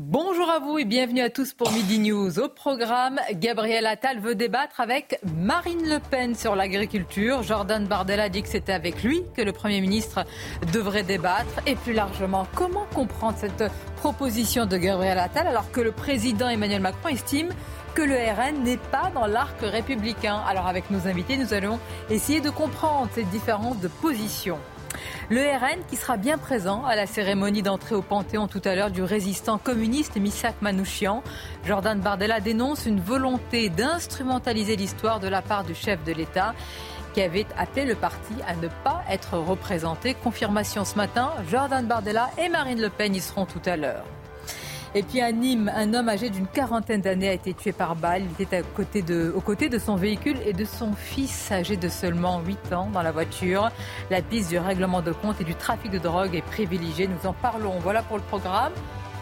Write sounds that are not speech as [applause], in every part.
Bonjour à vous et bienvenue à tous pour Midi News. Au programme, Gabriel Attal veut débattre avec Marine Le Pen sur l'agriculture. Jordan Bardella dit que c'était avec lui que le Premier ministre devrait débattre. Et plus largement, comment comprendre cette proposition de Gabriel Attal alors que le président Emmanuel Macron estime que le RN n'est pas dans l'arc républicain? Alors avec nos invités, nous allons essayer de comprendre ces différences de position. Le RN qui sera bien présent à la cérémonie d'entrée au Panthéon tout à l'heure du résistant communiste Misak Manouchian. Jordan Bardella dénonce une volonté d'instrumentaliser l'histoire de la part du chef de l'État qui avait appelé le parti à ne pas être représenté. Confirmation ce matin, Jordan Bardella et Marine Le Pen y seront tout à l'heure. Et puis à Nîmes, un homme âgé d'une quarantaine d'années a été tué par balle. Il était à côté de, aux côtés de son véhicule et de son fils âgé de seulement 8 ans dans la voiture. La piste du règlement de compte et du trafic de drogue est privilégiée. Nous en parlons. Voilà pour le programme.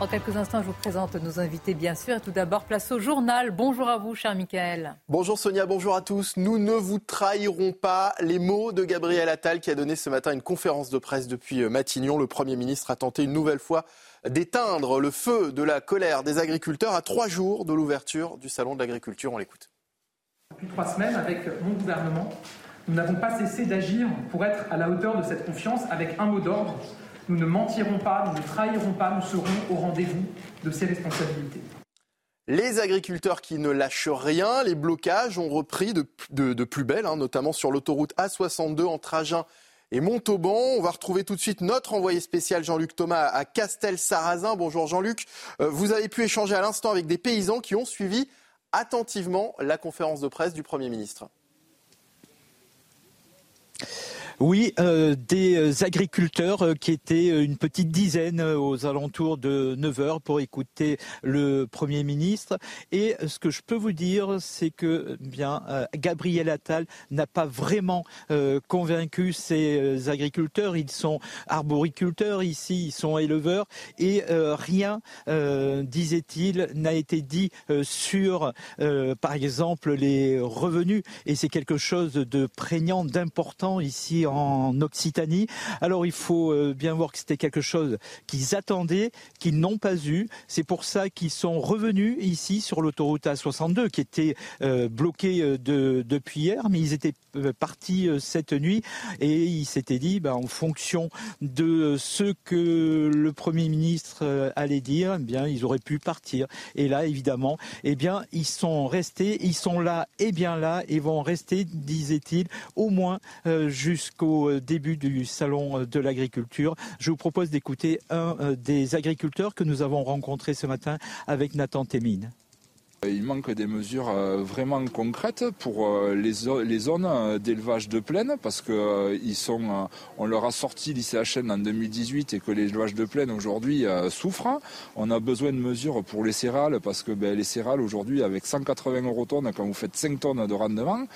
En quelques instants, je vous présente nos invités, bien sûr. Et tout d'abord, place au journal. Bonjour à vous, cher Michael. Bonjour Sonia, bonjour à tous. Nous ne vous trahirons pas. Les mots de Gabriel Attal qui a donné ce matin une conférence de presse depuis Matignon. Le Premier ministre a tenté une nouvelle fois d'éteindre le feu de la colère des agriculteurs à trois jours de l'ouverture du Salon de l'agriculture. On l'écoute. Depuis trois semaines, avec mon gouvernement, nous n'avons pas cessé d'agir pour être à la hauteur de cette confiance avec un mot d'ordre. Nous ne mentirons pas, nous ne trahirons pas, nous serons au rendez-vous de ces responsabilités. Les agriculteurs qui ne lâchent rien, les blocages ont repris de, de, de plus belle, hein, notamment sur l'autoroute A62 entre Agen et Montauban. On va retrouver tout de suite notre envoyé spécial Jean-Luc Thomas à Castel-Sarrazin. Bonjour Jean-Luc. Euh, vous avez pu échanger à l'instant avec des paysans qui ont suivi attentivement la conférence de presse du Premier ministre. Oui, euh, des euh, agriculteurs euh, qui étaient une petite dizaine aux alentours de 9 heures pour écouter le Premier ministre. Et ce que je peux vous dire, c'est que bien Gabriel Attal n'a pas vraiment convaincu ces agriculteurs. Ils sont arboriculteurs ici, ils sont éleveurs, et rien, disait-il, n'a été dit sur, par exemple, les revenus. Et c'est quelque chose de prégnant, d'important ici en Occitanie. Alors il faut euh, bien voir que c'était quelque chose qu'ils attendaient, qu'ils n'ont pas eu. C'est pour ça qu'ils sont revenus ici sur l'autoroute A62 qui était euh, bloquée euh, de, depuis hier, mais ils étaient partis cette nuit et ils s'étaient dit, ben, en fonction de ce que le Premier ministre allait dire, eh bien ils auraient pu partir. Et là, évidemment, eh bien ils sont restés, ils sont là et bien là et vont rester, disait-il, au moins jusqu'à au euh, début du salon euh, de l'agriculture. Je vous propose d'écouter un euh, des agriculteurs que nous avons rencontré ce matin avec Nathan Témine. Il manque des mesures euh, vraiment concrètes pour euh, les, zones euh, d'élevage de plaine parce que ils sont, on leur a sorti l'ICHN en 2018 et que l'élevage de plaine aujourd'hui souffre. On a besoin de mesures pour les céréales parce que ben, les céréales aujourd'hui avec 180 euros tonnes quand vous faites 5 tonnes de rendement,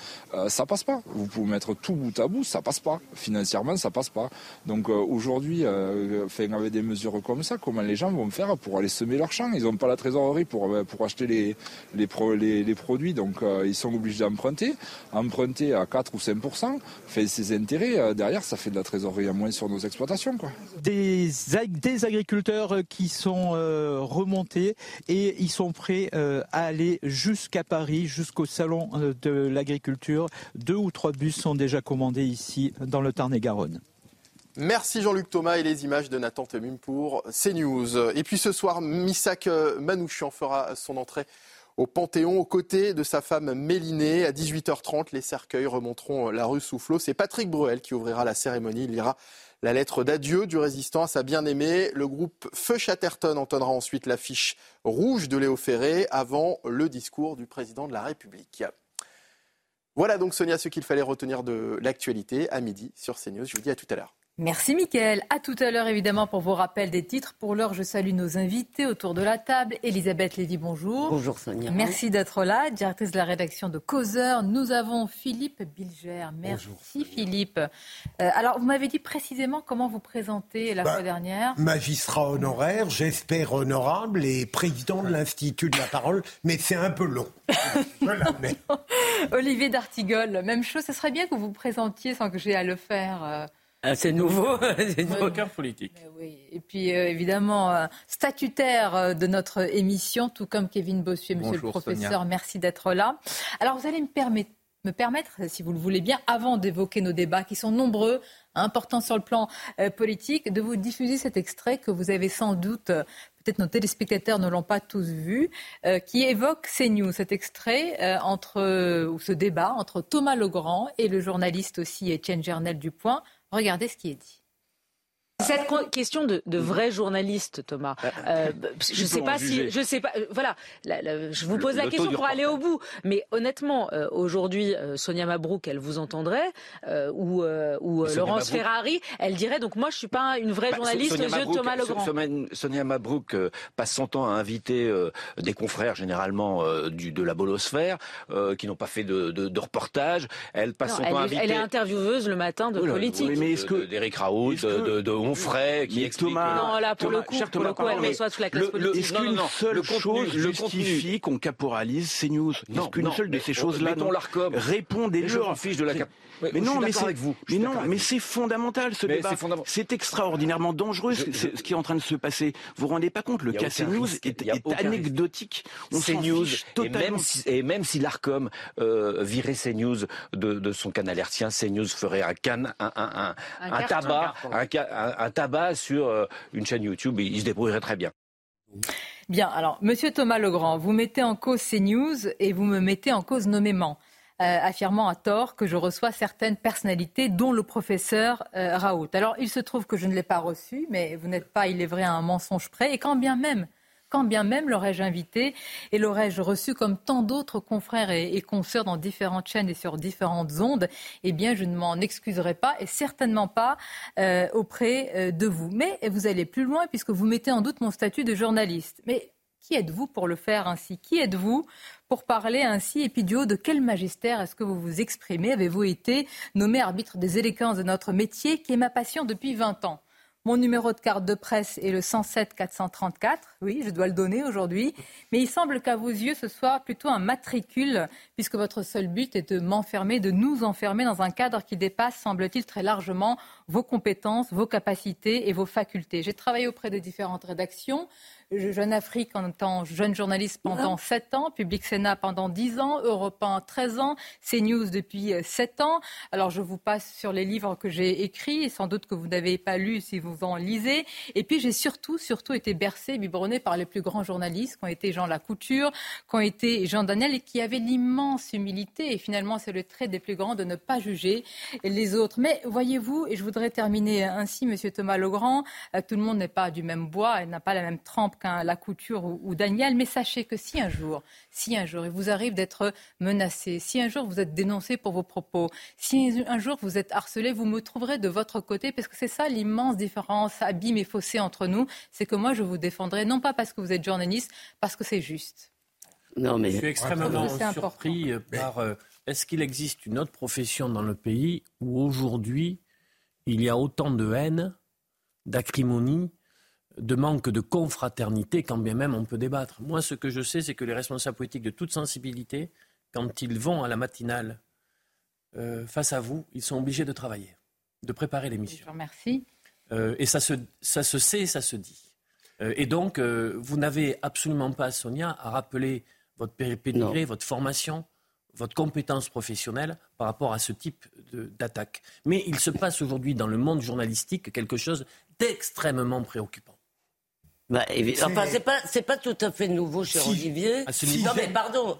ça passe pas. Vous pouvez mettre tout bout à bout, ça passe pas. Financièrement, ça passe pas. Donc aujourd'hui, avec des mesures comme ça, comment les gens vont faire pour aller semer leurs champs Ils n'ont pas la trésorerie pour, pour acheter les les, les, produits, donc euh, ils sont obligés d'emprunter. Emprunter à 4 ou 5% fait ses intérêts, euh, derrière, ça fait de la trésorerie à moins sur nos exploitations. Quoi. Des, des agriculteurs qui sont euh, remontés et ils sont prêts à aller jusqu'à Paris, jusqu'au salon de l'agriculture. Deux ou trois bus sont déjà commandés ici dans le Tarn-et-Garonne. Merci Jean-Luc Thomas et les images de Nathan Temum pour CNews. Et puis ce soir, Missak Manouchian fera son entrée au Panthéon aux côtés de sa femme Mélinée. À 18h30, les cercueils remonteront la rue Soufflot. C'est Patrick Bruel qui ouvrira la cérémonie. Il lira la lettre d'adieu du résistant à sa bien-aimée. Le groupe Feu Chatterton entonnera ensuite l'affiche rouge de Léo Ferré avant le discours du président de la République. Voilà donc Sonia ce qu'il fallait retenir de l'actualité à midi sur CNews. Je vous dis à tout à l'heure. Merci Mickaël. À tout à l'heure évidemment pour vos rappels des titres. Pour l'heure, je salue nos invités autour de la table. Elisabeth Lévy, bonjour. Bonjour Sonia. Merci d'être là, directrice de la rédaction de Causeur. Nous avons Philippe Bilger. Merci Philippe. Euh, alors vous m'avez dit précisément comment vous présentez la bah, fois dernière. Magistrat honoraire, j'espère honorable et président de l'Institut de la parole, mais c'est un peu long. [laughs] voilà, mais... Olivier D'Artigol, même chose. Ce serait bien que vous vous présentiez sans que j'ai à le faire. Ah, c'est nouveau. Aucun [laughs] politique. Oui. Et puis euh, évidemment, euh, statutaire euh, de notre émission, tout comme Kevin Bossuet, monsieur le professeur, merci d'être là. Alors vous allez me permettre, me permettre, si vous le voulez bien, avant d'évoquer nos débats qui sont nombreux, importants sur le plan politique, de vous diffuser cet extrait que vous avez sans doute peut-être nos téléspectateurs ne l'ont pas tous vu, qui évoque CNews, cet extrait entre, ou ce débat entre Thomas Legrand et le journaliste aussi Étienne Gernel du Point. Regardez ce qui est dit. Cette question de, de vrai journaliste, Thomas, euh, euh je ne sais pas si, je sais pas, euh, voilà, je vous pose la question pour aller au bout. Mais honnêtement, euh, aujourd'hui, Sonia Mabrouk, elle vous entendrait, ou, ou Laurence Ferrari, elle dirait donc moi je suis pas une vraie bah, journaliste aux yeux de Thomas Legrand. Sonia Mabrouk passe son temps à inviter des confrères généralement du, de la bolosphère qui n'ont pas fait de, de, de, reportage. Elle passe son temps à inviter. Elle est intervieweuse le matin de politique. mais est-ce que d'Éric Raoult, de, de Onfray qui explique. Thomas, non, là, pour le coup, pour le coup, elle la classe politique. Est-ce qu'une seule chose justifie qu'on caporalise ces news Est-ce qu'une seule de ces choses-là répondez Je fiche de la mais non, mais c'est vous. Mais non, mais c'est fondamental ce débat. C'est extraordinairement dangereux ce qui est en train de se passer. Vous vous rendez pas compte Le cas CNews est, anecdotique. On CNews et même si, et même si l'Arcom euh, virait CNews de, de son canal hertien, CNews ferait un can, un, un, un, tabac, un, tabac sur euh, une chaîne YouTube. Il se débrouillerait très bien. Bien, alors, Monsieur Thomas Legrand, vous mettez en cause CNews et vous me mettez en cause nommément. Euh, affirmant à tort que je reçois certaines personnalités, dont le professeur euh, Raoult. Alors, il se trouve que je ne l'ai pas reçu, mais vous n'êtes pas, il est vrai, à un mensonge près. Et quand bien même, quand bien même l'aurais-je invité et l'aurais-je reçu comme tant d'autres confrères et, consoeurs dans différentes chaînes et sur différentes ondes, eh bien, je ne m'en excuserai pas et certainement pas euh, auprès de vous. Mais vous allez plus loin puisque vous mettez en doute mon statut de journaliste. Mais qui êtes-vous pour le faire ainsi? Qui êtes-vous pour parler ainsi? Et puis de quel magistère est-ce que vous vous exprimez? Avez-vous été nommé arbitre des élégances de notre métier, qui est ma passion depuis 20 ans? Mon numéro de carte de presse est le 107 434. Oui, je dois le donner aujourd'hui. Mais il semble qu'à vos yeux, ce soit plutôt un matricule, puisque votre seul but est de m'enfermer, de nous enfermer dans un cadre qui dépasse, semble-t-il, très largement vos compétences, vos capacités et vos facultés. J'ai travaillé auprès de différentes rédactions. Jeune Afrique en tant jeune journaliste pendant 7 ans, Public Sénat pendant 10 ans, Europe 1 13 ans, CNews depuis 7 ans. Alors je vous passe sur les livres que j'ai écrits et sans doute que vous n'avez pas lu si vous en lisez. Et puis j'ai surtout, surtout été bercé, biberonné par les plus grands journalistes qui ont été Jean Lacouture, qui ont été Jean Daniel et qui avaient l'immense humilité. Et finalement, c'est le trait des plus grands de ne pas juger les autres. Mais voyez-vous, et je voudrais terminer ainsi, Monsieur Thomas Legrand, euh, tout le monde n'est pas du même bois et n'a pas la même trempe qu'un La Couture ou, Daniel, mais sachez que si un jour, si un jour il vous arrive d'être menacé, si un jour vous êtes dénoncé pour vos propos, si un jour vous êtes harcelé, vous me trouverez de votre côté, parce que c'est ça l'immense différence, abîme et fossé entre nous, c'est que moi je vous défendrai, non pas parce que vous êtes journaliste, parce que c'est juste. Non, mais... Je suis extrêmement surpris par... Euh, est-ce qu'il existe une autre profession dans le pays où aujourd'hui il y a autant de haine, d'acrimonie de manque de confraternité, quand bien même on peut débattre. Moi, ce que je sais, c'est que les responsables politiques de toute sensibilité, quand ils vont à la matinale euh, face à vous, ils sont obligés de travailler, de préparer l'émission. Merci. Euh, et ça se, ça se sait, ça se dit. Euh, et donc, vous n'avez absolument pas, Sonia, à rappeler votre pédigré, votre formation, votre compétence professionnelle par rapport à ce type d'attaque. Mais il se passe aujourd'hui dans le monde journalistique quelque chose d'extrêmement préoccupant. Bah, enfin, c'est pas, c'est pas tout à fait nouveau, cher Olivier. Ah, non, mais pardon.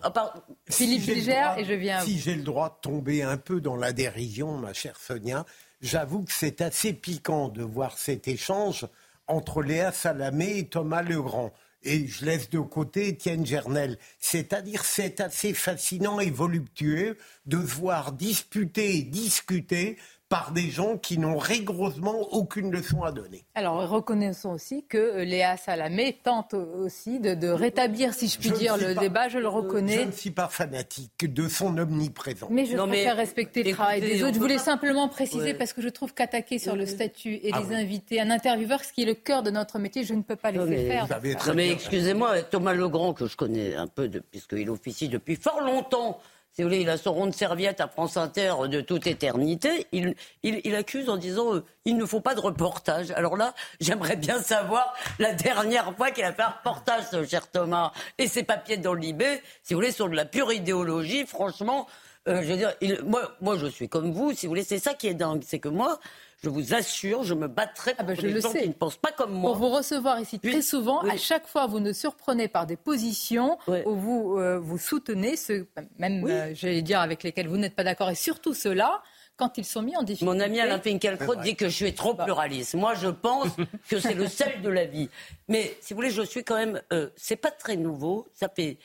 Philippe Gilgère, et je viens. Si j'ai le droit de tomber un peu dans la dérision, ma chère Sonia, j'avoue que c'est assez piquant de voir cet échange entre Léa Salamé et Thomas Legrand. Et je laisse de côté Étienne Gernel. C'est-à-dire, c'est assez fascinant et voluptueux de voir disputer et discuter par des gens qui n'ont rigoureusement aucune leçon à donner. Alors reconnaissons aussi que euh, Léa Salamé tente aussi de, rétablir, si je puis dire, le débat, je le reconnais. Je ne suis pas fanatique de son omniprésence. Mais je préfère respecter le travail des autres. Je voulais simplement préciser, parce que je trouve qu'attaquer sur le statut et ah les invités, un intervieweur, ce qui est le cœur de notre métier, je ne peux pas laisser faire. mais excusez-moi, Thomas Legrand, que je connais un peu, puisqu'il officie depuis fort longtemps si vous voulez, il a son rond de serviette à France Inter de toute éternité. Il, il, accuse en disant euh, il ne faut pas de reportage. Alors là, j'aimerais bien savoir la dernière fois qu'il a fait un reportage, ce cher Thomas, et ses papiers dans l'IB, si vous voulez, sur de la pure idéologie. Franchement, euh, je veux dire, moi, moi, je suis comme vous. Si vous voulez, c'est ça qui est dingue, c'est que moi, je vous assure, je me battrai ah ben, pour les gens qui ne pensent pas comme moi. Pour vous recevoir ici très souvent, à chaque fois, vous nous surprenez par des positions où vous, euh, vous soutenez ceux, même, euh, j'allais dire, avec lesquels vous n'êtes pas d'accord, et surtout ceux-là, quand ils sont mis en difficulté. Mon ami Alain Finkielkraut dit que je suis trop pluraliste. Moi, je pense [laughs] que c'est le sel de la vie. Mais si vous voulez, je suis quand même. Euh, c'est pas très nouveau. Ça fait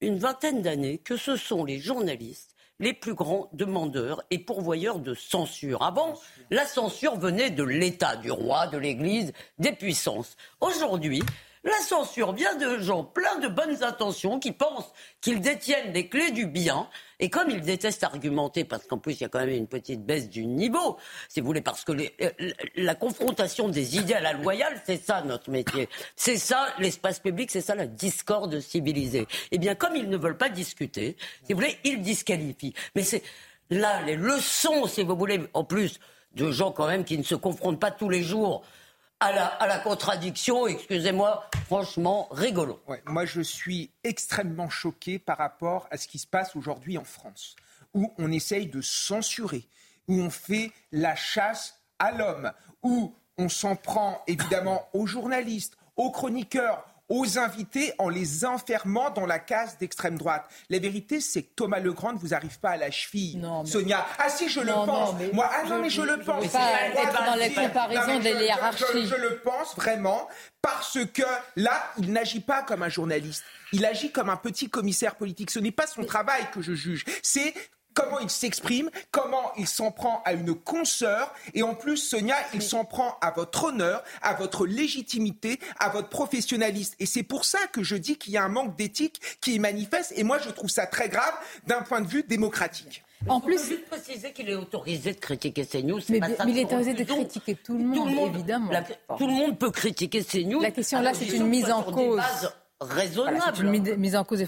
une vingtaine d'années que ce sont les journalistes les plus grands demandeurs et pourvoyeurs de censure. Avant, la censure venait de l'État, du roi, de l'Église, des puissances. Aujourd'hui, la censure vient de gens pleins de bonnes intentions qui pensent qu'ils détiennent les clés du bien. Et comme ils détestent argumenter, parce qu'en plus il y a quand même une petite baisse du niveau, si vous voulez, parce que euh, la confrontation des idées à la loyale, c'est ça notre métier. C'est ça l'espace public, c'est ça la discorde civilisée. Eh bien, comme ils ne veulent pas discuter, si vous voulez, ils disqualifient. Mais c'est là les leçons, si vous voulez, en plus de gens quand même qui ne se confrontent pas tous les jours à la, contradiction, excusez-moi, franchement, rigolo. moi, je suis extrêmement choqué par rapport à ce qui se passe aujourd'hui en France, où on essaye de censurer, où on fait la chasse à l'homme, où on s'en prend évidemment aux journalistes, aux chroniqueurs, aux invités en les enfermant dans la case d'extrême droite. La vérité, c'est que Thomas Legrand ne vous arrive pas à la cheville. Non, Sonia, ah si, je le pense. Moi, ah non, mais je, le pense. Pas être dans les comparaisons des hiérarchies. Je, le pense vraiment parce que là, il n'agit pas comme un journaliste. Il agit comme un petit commissaire politique. Ce n'est pas son travail que je juge. C'est comment il s'exprime, comment il s'en prend à une consoeur, et en plus, Sonia, il s'en prend à votre honneur, à votre légitimité, à votre professionnalisme. Et c'est pour ça que je dis qu'il y a un manque d'éthique qui est manifeste, et moi, je trouve ça très grave d'un point de vue démocratique. En plus, juste préciser qu'il est autorisé de critiquer CNews. Mais, mais il est autorisé de critiquer tout le monde, évidemment. tout le monde peut critiquer CNews. La question là, c'est une mise en cause raisonnable. une mise en cause des.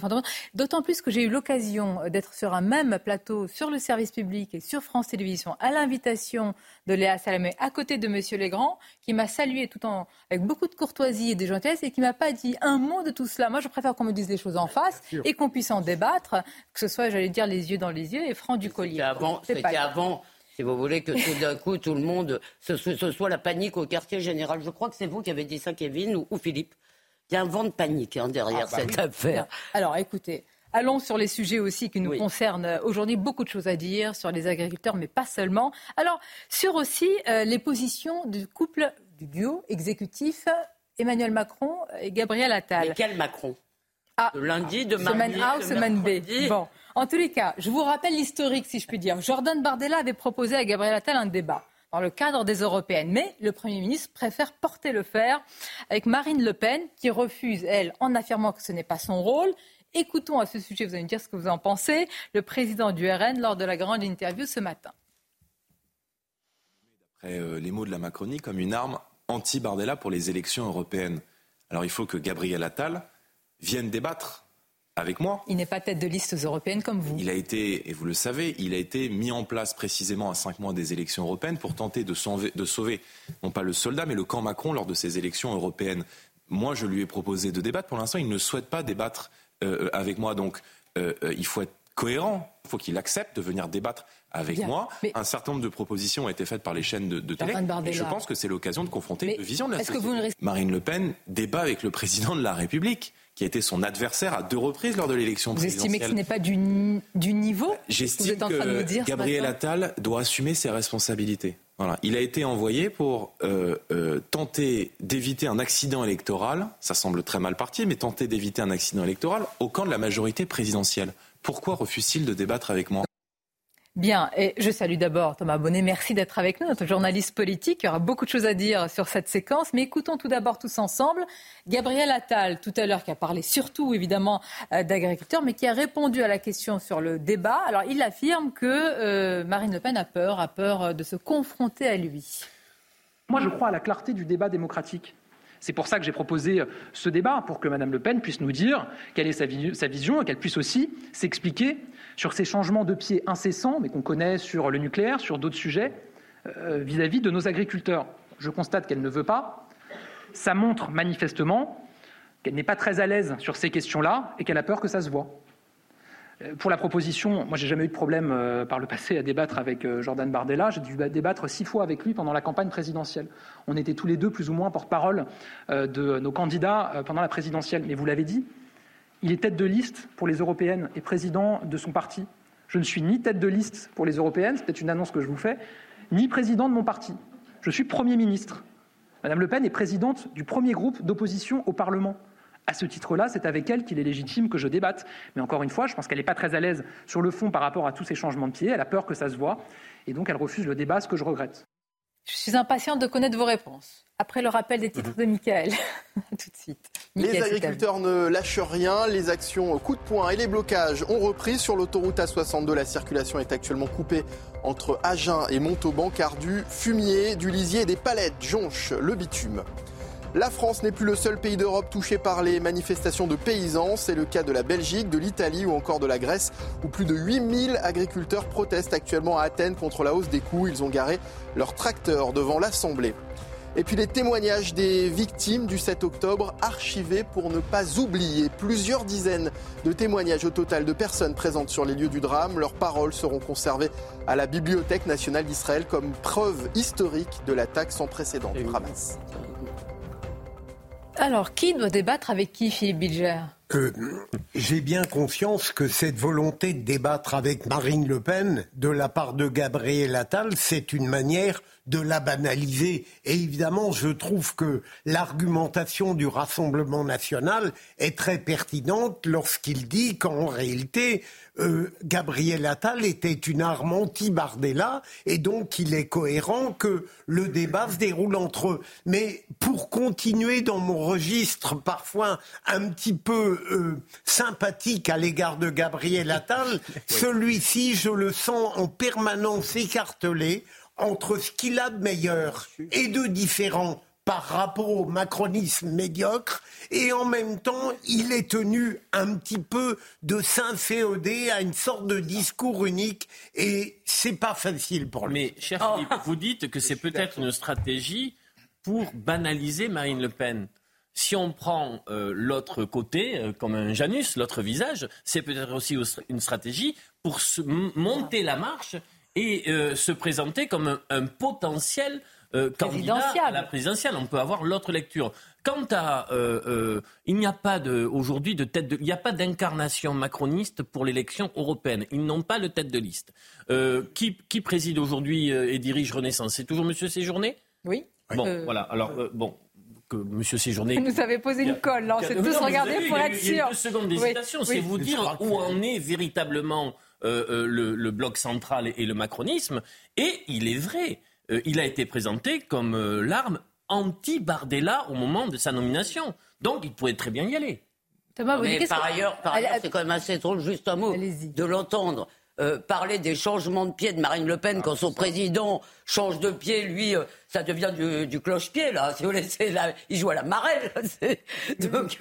D'autant plus que j'ai eu l'occasion d'être sur un même plateau sur le service public et sur France Télévisions à l'invitation de Léa Salamé à côté de Monsieur Legrand, qui m'a salué tout en avec beaucoup de courtoisie et de gentillesse et qui m'a pas dit un mot de tout cela. Moi, je préfère qu'on me dise les choses en face et qu'on puisse en débattre, que ce soit, j'allais dire, les yeux dans les yeux et franc du collier. C'était avant si vous voulez que tout d'un coup, tout le monde, ce, soit la panique au quartier général. Je crois que c'est vous qui avez dit ça, Kevin, ou Philippe? Il y a un vent de panique hein, derrière ah, bah cette affaire. Alors écoutez, Allons sur les sujets aussi qui nous concernent aujourd'hui. Beaucoup de choses à dire sur les agriculteurs, mais pas seulement. Alors, sur aussi euh, les positions du couple, du duo exécutif Emmanuel Macron et Gabriel Attal. Mais quel Macron ah, lundi, de mardi, Semaine A ou semaine B Bon, en tous les cas, je vous rappelle l'historique, si je puis dire. Jordan Bardella avait proposé à Gabriel Attal un débat dans le cadre des européennes. Mais le Premier ministre préfère porter le fer avec Marine Le Pen, qui refuse, elle, en affirmant que ce n'est pas son rôle. Écoutons à ce sujet, vous allez me dire ce que vous en pensez, le président du RN lors de la grande interview ce matin. D'après euh, les mots de la Macronie, comme une arme anti-Bardella pour les élections européennes. Alors il faut que Gabriel Attal vienne débattre avec moi. Il n'est pas tête de liste européenne comme vous. Il a été, et vous le savez, il a été mis en place précisément à cinq mois des élections européennes pour tenter de sauver, de sauver, non pas le soldat, mais le camp Macron lors de ces élections européennes. Moi, je lui ai proposé de débattre. Pour l'instant, il ne souhaite pas débattre euh, avec moi. Donc, euh, euh, il faut être cohérent. Il faut qu'il accepte de venir débattre avec moi. Un certain nombre de propositions ont été faites par les chaînes de, de télé. Et je pense que c'est l'occasion de confronter une vision de la société. Marine Le Pen débat avec le président de la République qui a été son adversaire à deux reprises lors de l'élection présidentielle. Vous estimez que ce n'est pas du, du niveau J'estime que Gabriel Attal doit assumer ses responsabilités. Voilà. Il a été envoyé pour euh, euh, tenter d'éviter un accident électoral, ça semble très mal parti, mais tenter d'éviter un accident électoral au camp de la majorité présidentielle. Pourquoi refuse-t-il de débattre avec moi? Bien, et je salue d'abord Thomas Bonnet. Merci d'être avec nous, notre journaliste politique. Il y aura beaucoup de choses à dire sur cette séquence, mais écoutons tout d'abord tous ensemble Gabriel Attal, tout à l'heure, qui a parlé surtout évidemment euh, d'agriculteurs, mais qui a répondu à la question sur le débat. Alors, il affirme que euh, Marine Le Pen a peur, a peur euh, de se confronter à lui. Moi, je crois à la clarté du débat démocratique. C'est pour ça que j'ai proposé ce débat, pour que Mme Le Pen puisse nous dire quelle est sa, vision et qu'elle puisse aussi s'expliquer sur ces changements de pied incessants, mais qu'on connaît sur le nucléaire, sur d'autres sujets, euh, vis-à-vis de nos agriculteurs. Je constate qu'elle ne veut pas. Ça montre manifestement qu'elle n'est pas très à l'aise sur ces questions-là et qu'elle a peur que ça se voit. Euh, pour la proposition, moi j'ai jamais eu de problème euh, par le passé à débattre avec Jordan Bardella. J'ai dû débattre six fois avec lui pendant la campagne présidentielle. On était tous les deux plus ou moins porte-parole de nos candidats pendant la présidentielle. Mais vous l'avez dit, il est tête de liste pour les européennes et président de son parti. Je ne suis ni tête de liste pour les européennes, c'est peut-être une annonce que je vous fais, ni président de mon parti. Je suis Premier ministre. Madame Le Pen est présidente du premier groupe d'opposition au Parlement. À ce titre-là, c'est avec elle qu'il est légitime que je débatte. Mais encore une fois, je pense qu'elle n'est pas très à l'aise sur le fond par rapport à tous ces changements de pied. Elle a peur que ça se voit. Et donc, elle refuse le débat, ce que je regrette. Je suis impatiente de connaître vos réponses. Après le rappel des titres de Michael. [laughs] Tout de suite. les agriculteurs ne lâchent rien. Les actions coup de poing et les blocages ont repris sur l'autoroute A62. La circulation est actuellement coupée entre Agen et Montauban car du fumier, du lisier et des palettes jonchent le bitume. La France n'est plus le seul pays d'Europe touché par les manifestations de paysans. C'est le cas de la Belgique, de l'Italie ou encore de la Grèce, où plus de 8000 agriculteurs protestent actuellement à Athènes contre la hausse des coûts. Ils ont garé leurs tracteurs devant l'Assemblée. Et puis les témoignages des victimes du 7 octobre archivés pour ne pas oublier. Plusieurs dizaines de témoignages au total de personnes présentes sur les lieux du drame. Leurs paroles seront conservées à la Bibliothèque nationale d'Israël comme preuve historique de l'attaque sans précédent du Hamas. Alors, qui doit débattre avec qui, Philippe Bilger euh, J'ai bien conscience que cette volonté de débattre avec Marine Le Pen de la part de Gabriel Attal, c'est une manière de la banaliser. Et évidemment, je trouve que l'argumentation du Rassemblement national est très pertinente lorsqu'il dit qu'en réalité, euh, Gabriel Attal était une arme anti-Bardella et donc il est cohérent que le débat se déroule entre eux. Mais pour continuer dans mon registre parfois un petit peu euh, sympathique à l'égard de Gabriel Attal, [laughs] celui-ci, je le sens en permanence écartelé entre ce qu'il a de meilleur et de différent par rapport au macronisme médiocre et en même temps il est tenu un petit peu de s'inféoder à une sorte de discours unique et c'est pas facile pour lui. Mais cher Philippe, oh. vous dites que c'est peut-être une stratégie pour banaliser Marine Le Pen. Si on prend euh, l'autre côté, euh, comme un Janus, l'autre visage, c'est peut-être aussi une stratégie pour se monter la marche et euh, se présenter comme un, potentiel euh, candidat à la présidentielle. On peut avoir l'autre lecture. Quant à, euh, il n'y a pas aujourd'hui de tête de, il n'y a pas d'incarnation macroniste pour l'élection européenne. Ils n'ont pas de tête de liste. Qui, qui, préside aujourd'hui et dirige Renaissance? C'est toujours Monsieur Séjourné? Oui. Bon, voilà. Alors bon, que M. Séjourné. Vous nous avez posé une colle, là. On s'est tous regardés pour être sûr. Il y a deux secondes d'hésitation. C'est vous dire où en est véritablement euh, euh, le, bloc central et, le macronisme. Et il est vrai, euh, il a été présenté comme l'arme anti-Bardella au moment de sa nomination. Donc il pourrait très bien y aller. mais par ailleurs, par ailleurs c'est quand même assez drôle, juste un mot, de l'entendre. parler des changements de pied de Marine Le Pen quand son président change de pied, lui, ça devient du, cloche-pied, là. [laughs] Si vous il joue à la marelle. [laughs] [laughs] Donc,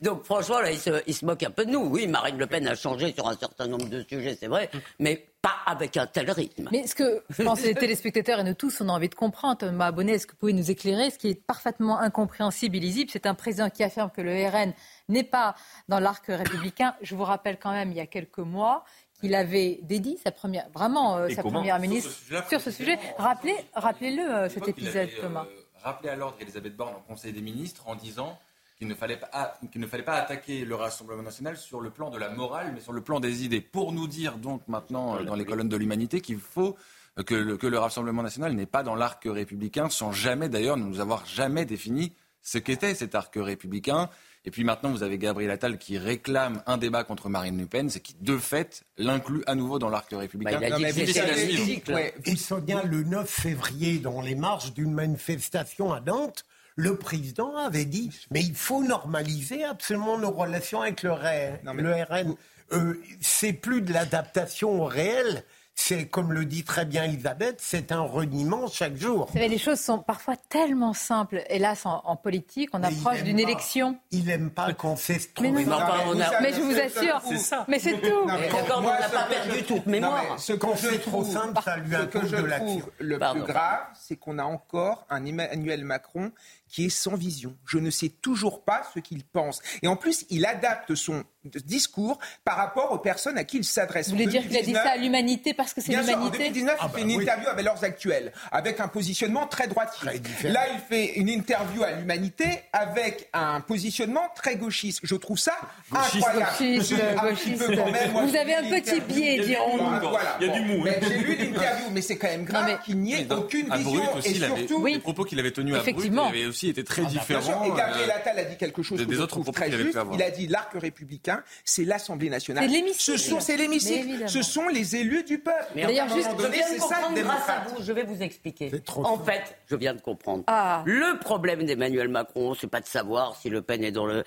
donc franchement, là, il se, moque un peu de nous. Oui, Marine Le Pen a changé sur un certain nombre de sujets, c'est vrai, mais pas avec un tel rythme. Mais ce que je pense les téléspectateurs et nous tous, on a envie de comprendre, Thomas Bonnet, est-ce que vous pouvez nous éclairer Ce qui est parfaitement incompréhensible et lisible, c'est un président qui affirme que le RN n'est pas dans l'arc républicain. Je vous rappelle quand même, il y a quelques mois, qu'il avait dédié sa première, vraiment euh, sa première ministre sur ce sujet. Rappelez, rappelez-le euh, cet épisode, Thomas. Euh, rappelez à l'ordre Elisabeth Borne au Conseil des ministres en disant qu'il ne, fallait pas, ne fallait pas attaquer le Rassemblement national sur le plan de la morale, mais sur le plan des idées. Pour nous dire donc maintenant, euh, dans les colonnes de l'humanité, qu'il faut euh, que le, que le Rassemblement national n'est pas dans l'arc républicain, sans jamais d'ailleurs nous avoir jamais défini ce qu'était cet arc républicain Et puis maintenant, vous avez Gabriel Attal qui réclame un débat contre Marine Le Pen, c'est qui, de fait, l'inclut à nouveau dans l'arc républicain. Bah, il a dit que le 9 février, dans les marches d'une manifestation à Nantes, le président avait dit mais il faut normaliser absolument nos relations avec le, RN. Euh, c'est plus de l'adaptation au réel, c'est, comme le dit très bien Elisabeth, c'est un reniement chaque jour. les choses sont parfois tellement simples. Hélas, en, en politique, on approche d'une élection. Il n'aime pas qu'on s'est mais, mais, je vous assure, mais c'est tout. D'accord, on n'a pas perdu toute mémoire. ce qu'on fait trop simple, ça lui impose de l'action. Le plus grave, c'est qu'on a encore un Emmanuel Macron qui est sans vision. Je ne sais toujours pas ce qu'il pense. Et en plus, il adapte son discours par rapport aux personnes à qui il s'adresse. Vous voulez dire qu'il a dit ça à l'humanité parce que c'est l'humanité En 2019, il fait une interview avec leurs actuels, avec un positionnement très droitier. Là, il fait une interview à l'humanité avec un positionnement très gauchiste. Je trouve ça incroyable. Vous avez un petit pied, dirons-nous. Il y a du mou. Hein. J'ai lu l'interview, mais c'est quand même grave qu'il n'y ait aucune vision. et surtout, les propos qu'il avait tenus à Brut avaient aussi été très ah, différents. Et Gabriel euh, Attal a dit quelque chose des, autres très juste. Il a dit l'arc républicain c'est l'Assemblée nationale. Ce sont, c'est l'hémicycle. Ce sont les élus du peuple. D'ailleurs, juste, je viens de comprendre grâce à vous. Je vais vous expliquer. En fait, je viens de comprendre. Ah. Le problème d'Emmanuel Macron, c'est pas de savoir si Le Pen est dans le,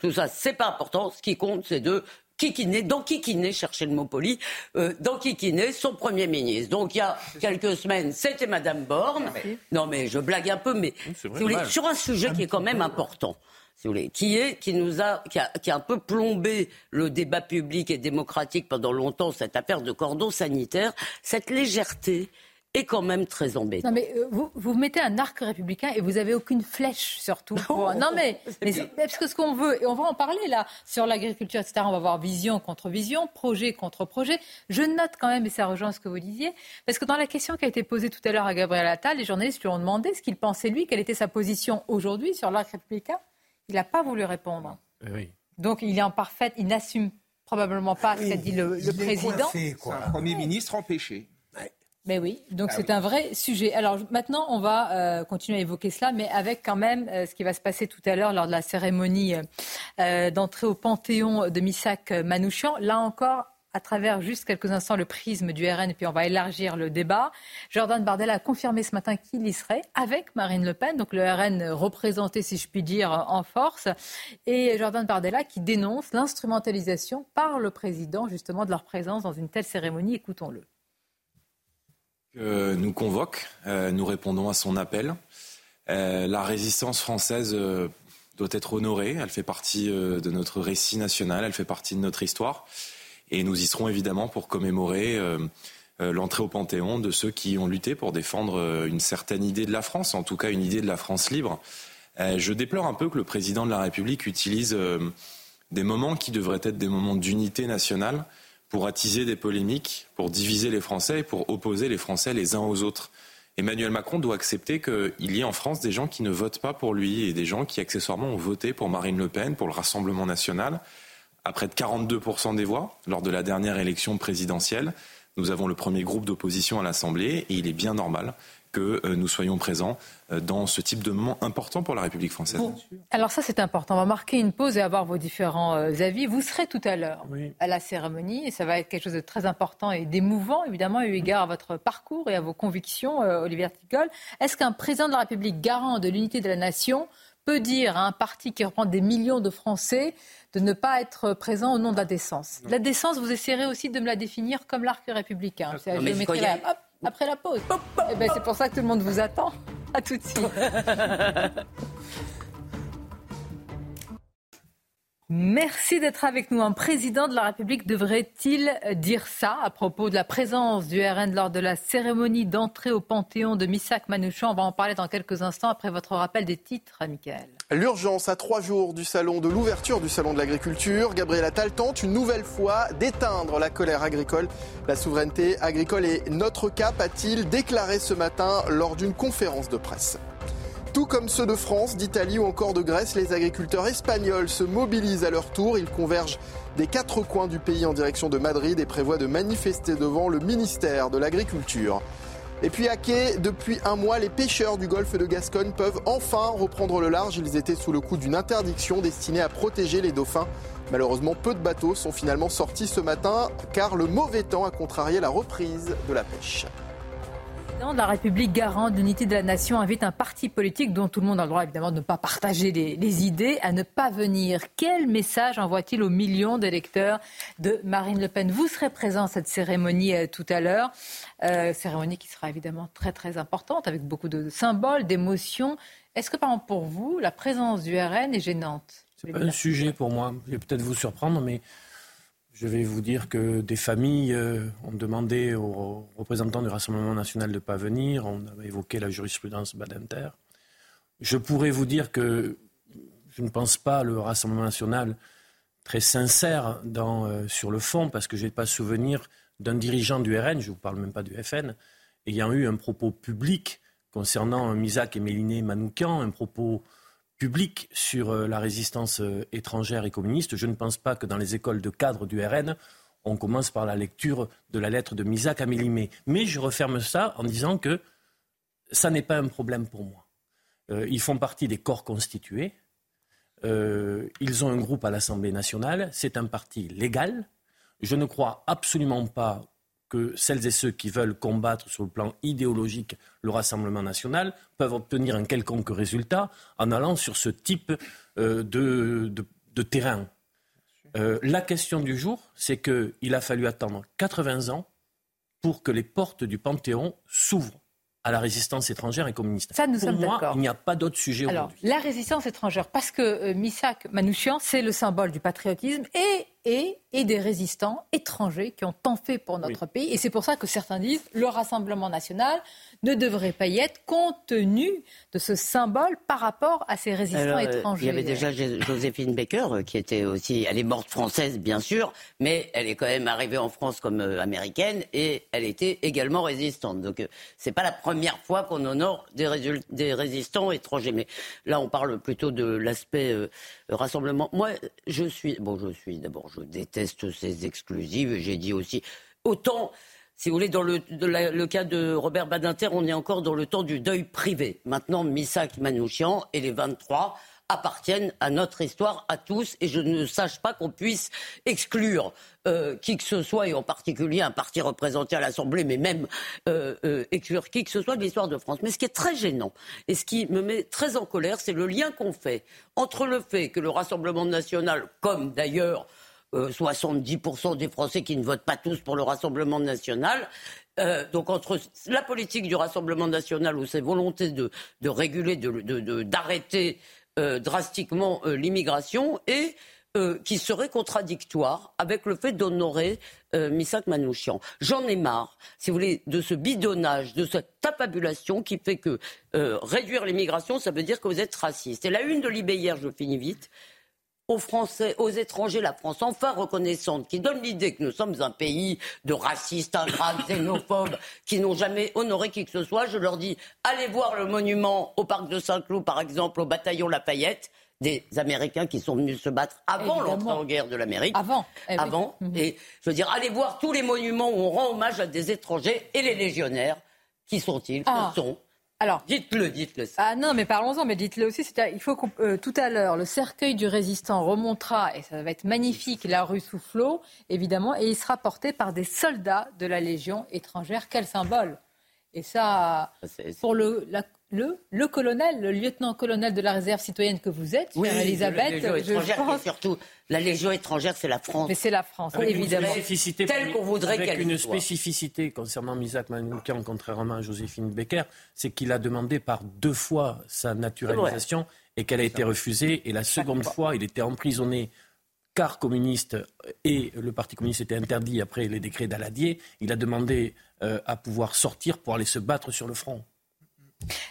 tout ça, c'est pas important. Ce qui compte, c'est de Kikiner, dans Kikiner, chercher le mot poli, euh, dans Kikiner, son Premier ministre. Donc il y a quelques semaines, c'était Madame Borne. Non mais je blague un peu, mais sur un sujet qui est quand même important si vous voulez, qui est qui nous a qui, a qui a un peu plombé le débat public et démocratique pendant longtemps cette affaire de cordon sanitaire, cette légèreté est quand même très embêtante. Non mais euh, vous, vous mettez un arc républicain et vous avez aucune flèche surtout. Pour... non mais, mais parce que ce qu'on veut et on va en parler là sur l'agriculture etc. On va voir vision contre vision, projet contre projet. Je note quand même et ça rejoint ce que vous disiez parce que dans la question qui a été posée tout à l'heure à Gabriel Attal, les journalistes lui ont demandé ce qu'il pensait lui, quelle était sa position aujourd'hui sur l'arc républicain. Il n'a pas voulu répondre. Oui. Donc il est en parfaite, il n'assume probablement pas ce qu'a dit le, président. C'est un Premier ministre empêché. Mais oui, donc ah c'est un vrai sujet. Alors maintenant, on va euh, continuer à évoquer cela, mais avec quand même euh, ce qui va se passer tout à l'heure lors de la cérémonie euh, d'entrée au Panthéon de Missak Manouchian. Là encore, à travers juste quelques instants le prisme du RN, et puis on va élargir le débat. Jordan Bardella a confirmé ce matin qu'il y serait avec Marine Le Pen, donc le RN représenté, si je puis dire, en force, et Jordan Bardella qui dénonce l'instrumentalisation par le président justement de leur présence dans une telle cérémonie. Écoutons-le. Nous convoque, euh, nous répondons à son appel. Euh, la résistance française euh, doit être honorée, elle fait partie de notre récit national, elle fait partie de notre histoire. Et nous y serons évidemment pour commémorer l'entrée au Panthéon de ceux qui ont lutté pour défendre une certaine idée de la France, en tout cas une idée de la France libre. Je déplore un peu que le président de la République utilise des moments qui devraient être des moments d'unité nationale pour attiser des polémiques, pour diviser les Français et pour opposer les Français les uns aux autres. Emmanuel Macron doit accepter qu'il y ait en France des gens qui ne votent pas pour lui et des gens qui accessoirement ont voté pour Marine Le Pen, pour le Rassemblement national à près de 42% des voix lors de la dernière élection présidentielle. Nous avons le premier groupe d'opposition à l'Assemblée et il est bien normal que euh, nous soyons présents euh, dans ce type de moment important pour la République française. Alors ça c'est important. On va marquer une pause et avoir vos différents euh, avis. Vous serez tout à l'heure à la cérémonie et ça va être quelque chose de très important et d'émouvant évidemment eu égard à votre parcours et à vos convictions, Olivier Ticol. Est-ce qu'un président de la République garant de l'unité de la nation peut dire à un parti qui reprend des millions de Français de ne pas être présent au nom de la décence? La décence, vous essayerez aussi de me la définir comme l'arc républicain. Après la pause. Eh ben, c'est pour ça que tout le monde vous attend. À tout de suite. Merci d'être avec nous. Un président de la République devrait-il dire ça à propos de la présence du RN lors de la cérémonie d'entrée au Panthéon de Missak Manouchian? On va en parler dans quelques instants après votre rappel des titres, Michael. L'urgence à trois jours du salon de l'ouverture du salon de l'agriculture. Gabriel Attal tente une nouvelle fois d'éteindre la colère agricole. La souveraineté agricole est notre cap, a-t-il déclaré ce matin lors d'une conférence de presse. Tout comme ceux de France, d'Italie ou encore de Grèce, les agriculteurs espagnols se mobilisent à leur tour. Ils convergent des quatre coins du pays en direction de Madrid et prévoient de manifester devant le ministère de l'Agriculture. Et puis à quai, depuis un mois, les pêcheurs du golfe de Gascogne peuvent enfin reprendre le large. Ils étaient sous le coup d'une interdiction destinée à protéger les dauphins. Malheureusement, peu de bateaux sont finalement sortis ce matin car le mauvais temps a contrarié la reprise de la pêche de la République garant de l'unité de la nation invite un parti politique dont tout le monde a le droit évidemment de ne pas partager les, idées à ne pas venir. Quel message envoie-t-il aux millions d'électeurs de Marine Le Pen? Vous serez présent à cette cérémonie euh, tout à l'heure, euh, cérémonie qui sera évidemment très très importante avec beaucoup de symboles, d'émotions. Est-ce que par exemple pour vous, la présence du RN est gênante? C'est pas un sujet pour moi. Je vais peut-être vous surprendre, mais je vais vous dire que des familles euh, ont demandé aux représentants du Rassemblement national de ne pas venir. On avait évoqué la jurisprudence Badinter. Je pourrais vous dire que je ne pense pas le Rassemblement national très sincère euh, sur le fond, parce que je n'ai pas souvenir d'un dirigeant du RN, je ne vous parle même pas du FN, ayant eu un propos public concernant Misak et Méliné Manoukian, un propos public sur euh, la résistance euh, étrangère et communiste. Je ne pense pas que dans les écoles de cadre du RN, on commence par la lecture de la lettre de Misak à. Mais je referme ça en disant que ça n'est pas un problème pour moi. Euh, ils font partie des corps constitués. ils ont un groupe à l'Assemblée nationale. C'est un parti légal. Je ne crois absolument pas que celles et ceux qui veulent combattre sur le plan idéologique le Rassemblement national peuvent obtenir un quelconque résultat en allant sur ce type euh, de, terrain. Euh, la question du jour, c'est qu'il a fallu attendre 80 ans pour que les portes du Panthéon s'ouvrent à la résistance étrangère et communiste. Ça, nous Pour sommes moi, il n'y a pas d'autre sujet Alors, la résistance étrangère, parce que euh, Misak Manouchian, c'est le symbole du patriotisme et et, et, des résistants étrangers qui ont tant fait pour notre pays. Et c'est pour ça que certains disent le Rassemblement national ne devrait pas y être compte tenu de ce symbole par rapport à ces résistants étrangers. Il y avait déjà Joséphine Baker euh, qui était aussi, elle est morte française bien sûr, mais elle est quand même arrivée en France comme euh, américaine et elle était également résistante. Donc euh, c'est pas la première fois qu'on honore des, des, résistants étrangers. Mais là on parle plutôt de l'aspect rassemblement. Moi je suis, bon je suis d'abord je déteste ces exclusives. J'ai dit aussi, autant, si vous voulez, dans le, le, cas de Robert Badinter, on est encore dans le temps du deuil privé. Maintenant, Missak Manouchian et les 23 appartiennent à notre histoire, à tous, et je ne sache pas qu'on puisse exclure euh, qui que ce soit, et en particulier un parti représenté à l'Assemblée, mais même euh, euh, exclure qui que ce soit de l'histoire de France. Mais ce qui est très gênant, et ce qui me met très en colère, c'est le lien qu'on fait entre le fait que le Rassemblement national, comme d'ailleurs 70% euh, des Français qui ne votent pas tous pour le Rassemblement national. Donc entre la politique du Rassemblement national ou ses volontés de, réguler, d'arrêter euh, drastiquement l'immigration et qui serait contradictoire avec le fait d'honorer Misak Manouchian. J'en ai marre, si vous voulez, de ce bidonnage, de cette tapabulation qui fait que réduire l'immigration, ça veut dire que vous êtes raciste. Et la une de Libé hier, je finis vite, aux Français, aux étrangers, la France enfin reconnaissante, qui donne l'idée que nous sommes un pays de racistes, ingrats, [laughs] xénophobes, qui n'ont jamais honoré qui que ce soit, je leur dis allez voir le monument au parc de Saint-Cloud, par exemple, au bataillon Lafayette des Américains qui sont venus se battre avant l'entrée en guerre de l'Amérique. Avant. Eh avant. Mhm. Et je veux dire, allez voir tous les monuments où on rend hommage à des étrangers et les légionnaires. Qui sont-ils? Ah. Sont alors, dites-le, dites-le. Ah non, mais parlons-en, mais dites-le aussi. Il faut que euh, tout à l'heure, le cercueil du résistant remontera, et ça va être magnifique, la rue Soufflot, évidemment, et il sera porté par des soldats de la Légion étrangère. Quel symbole Et ça, pour le, la, le, le colonel, le lieutenant-colonel de la réserve citoyenne que vous êtes, oui, Elisabeth, je pense... surtout la Légion étrangère, c'est la France. Mais c'est la France, évidemment. Telle qu'on voudrait Avec une spécificité concernant Misak Manoukian, contrairement à Joséphine Becker, c'est qu'il a demandé par deux fois sa naturalisation et qu'elle a été refusée. Et la seconde fois, il était emprisonné car communiste et le Parti communiste était interdit après les décrets d'Aladier. Il a demandé euh, à pouvoir sortir pour aller se battre sur le front.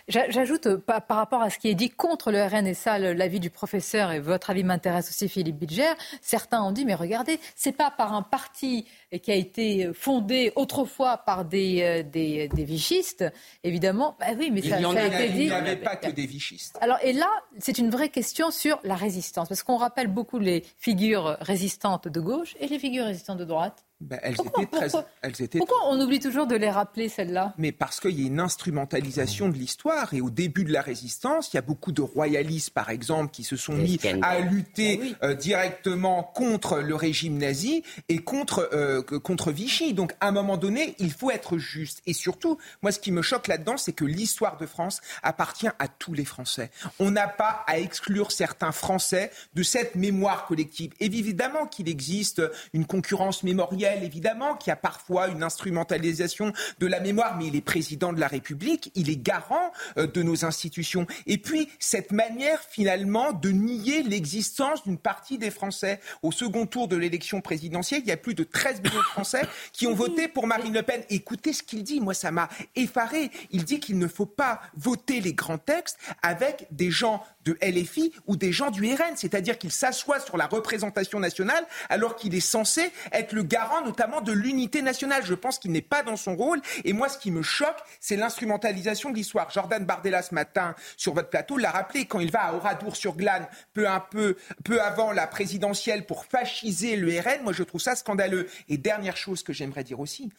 J'ajoute euh, par, rapport à ce qui est dit contre le RNSA, l'avis du professeur et votre avis m'intéresse aussi, Philippe Bilger. Certains ont dit mais regardez, c'est pas par un parti qui a été fondé autrefois par des, euh, des, des vichistes, évidemment. Bah oui, mais ça, a, été dit. Il n'y avait pas que des vichistes. Alors et là, c'est une vraie question sur la résistance, parce qu'on rappelle beaucoup les figures résistantes de gauche et les figures résistantes de droite. Ben, elles, étaient très, elles étaient Pourquoi on oublie toujours de les rappeler, celles-là? Mais parce qu'il y a une instrumentalisation de l'histoire. Et au début de la résistance, il y a beaucoup de royalistes, par exemple, qui se sont mis à lutter ah euh, directement contre le régime nazi et contre, euh, contre Vichy. Donc, à un moment donné, il faut être juste. Et surtout, moi, ce qui me choque là-dedans, c'est que l'histoire de France appartient à tous les Français. On n'a pas à exclure certains Français de cette mémoire collective. évidemment qu'il existe une concurrence mémorielle évidemment, qui a parfois une instrumentalisation de la mémoire, mais il est président de la République, il est garant euh, de nos institutions. Et puis, cette manière, finalement, de nier l'existence d'une partie des Français. Au second tour de l'élection présidentielle, il y a plus de 13 millions de Français qui ont voté pour Marine Le Pen. Écoutez ce qu'il dit, moi, ça m'a effaré. Il dit qu'il ne faut pas voter les grands textes avec des gens de LFI ou des gens du RN, c'est-à-dire qu'il s'assoit sur la représentation nationale alors qu'il est censé être le garant notamment de l'unité nationale. Je pense qu'il n'est pas dans son rôle. Et moi, ce qui me choque, c'est l'instrumentalisation de l'histoire. Jordan Bardella, ce matin, sur votre plateau, l'a rappelé quand il va à Oradour-sur-Glane, peu un peu, peu avant la présidentielle, pour fasciser le RN. Moi, je trouve ça scandaleux. Et dernière chose que j'aimerais dire aussi,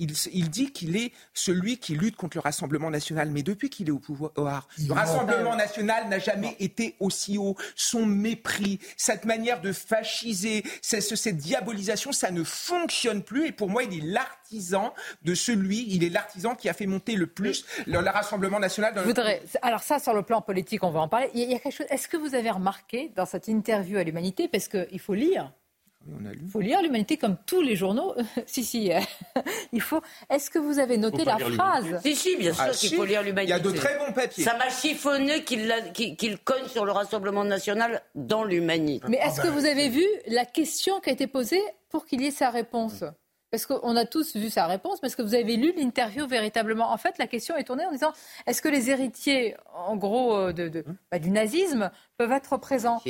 il, dit qu'il est celui qui lutte contre le Rassemblement national. Mais depuis qu'il est au pouvoir, le Rassemblement national n'a jamais été aussi haut. Son mépris, cette manière de fasciser, cette diabolisation, ça ne fonctionne plus. Et pour moi, il est l'artisan de celui, il est l'artisan qui a fait monter le plus le, Rassemblement national. Dans voudrais, alors ça, sur le plan politique, on va en parler. Il y a quelque chose. Est-ce que vous avez remarqué dans cette interview à l'Humanité, parce qu'il faut lire il faut lire l'humanité comme tous les journaux. [laughs] si, si, euh, [laughs] il faut. Est-ce que vous avez noté la phrase Si, si, bien sûr ah, qu'il faut lire l'humanité. Il y a de très bons papiers. Ça m'a chiffonné qu'il cogne sur le Rassemblement national dans l'humanité. Mais est-ce que vous avez vu la question qui a été posée pour qu'il y ait sa réponse? Parce qu'on a tous vu sa réponse, mais est-ce que vous avez lu l'interview véritablement? En fait, la question est tournée en disant est-ce que les héritiers, en gros, euh, de, bah, du nazisme peuvent être présents?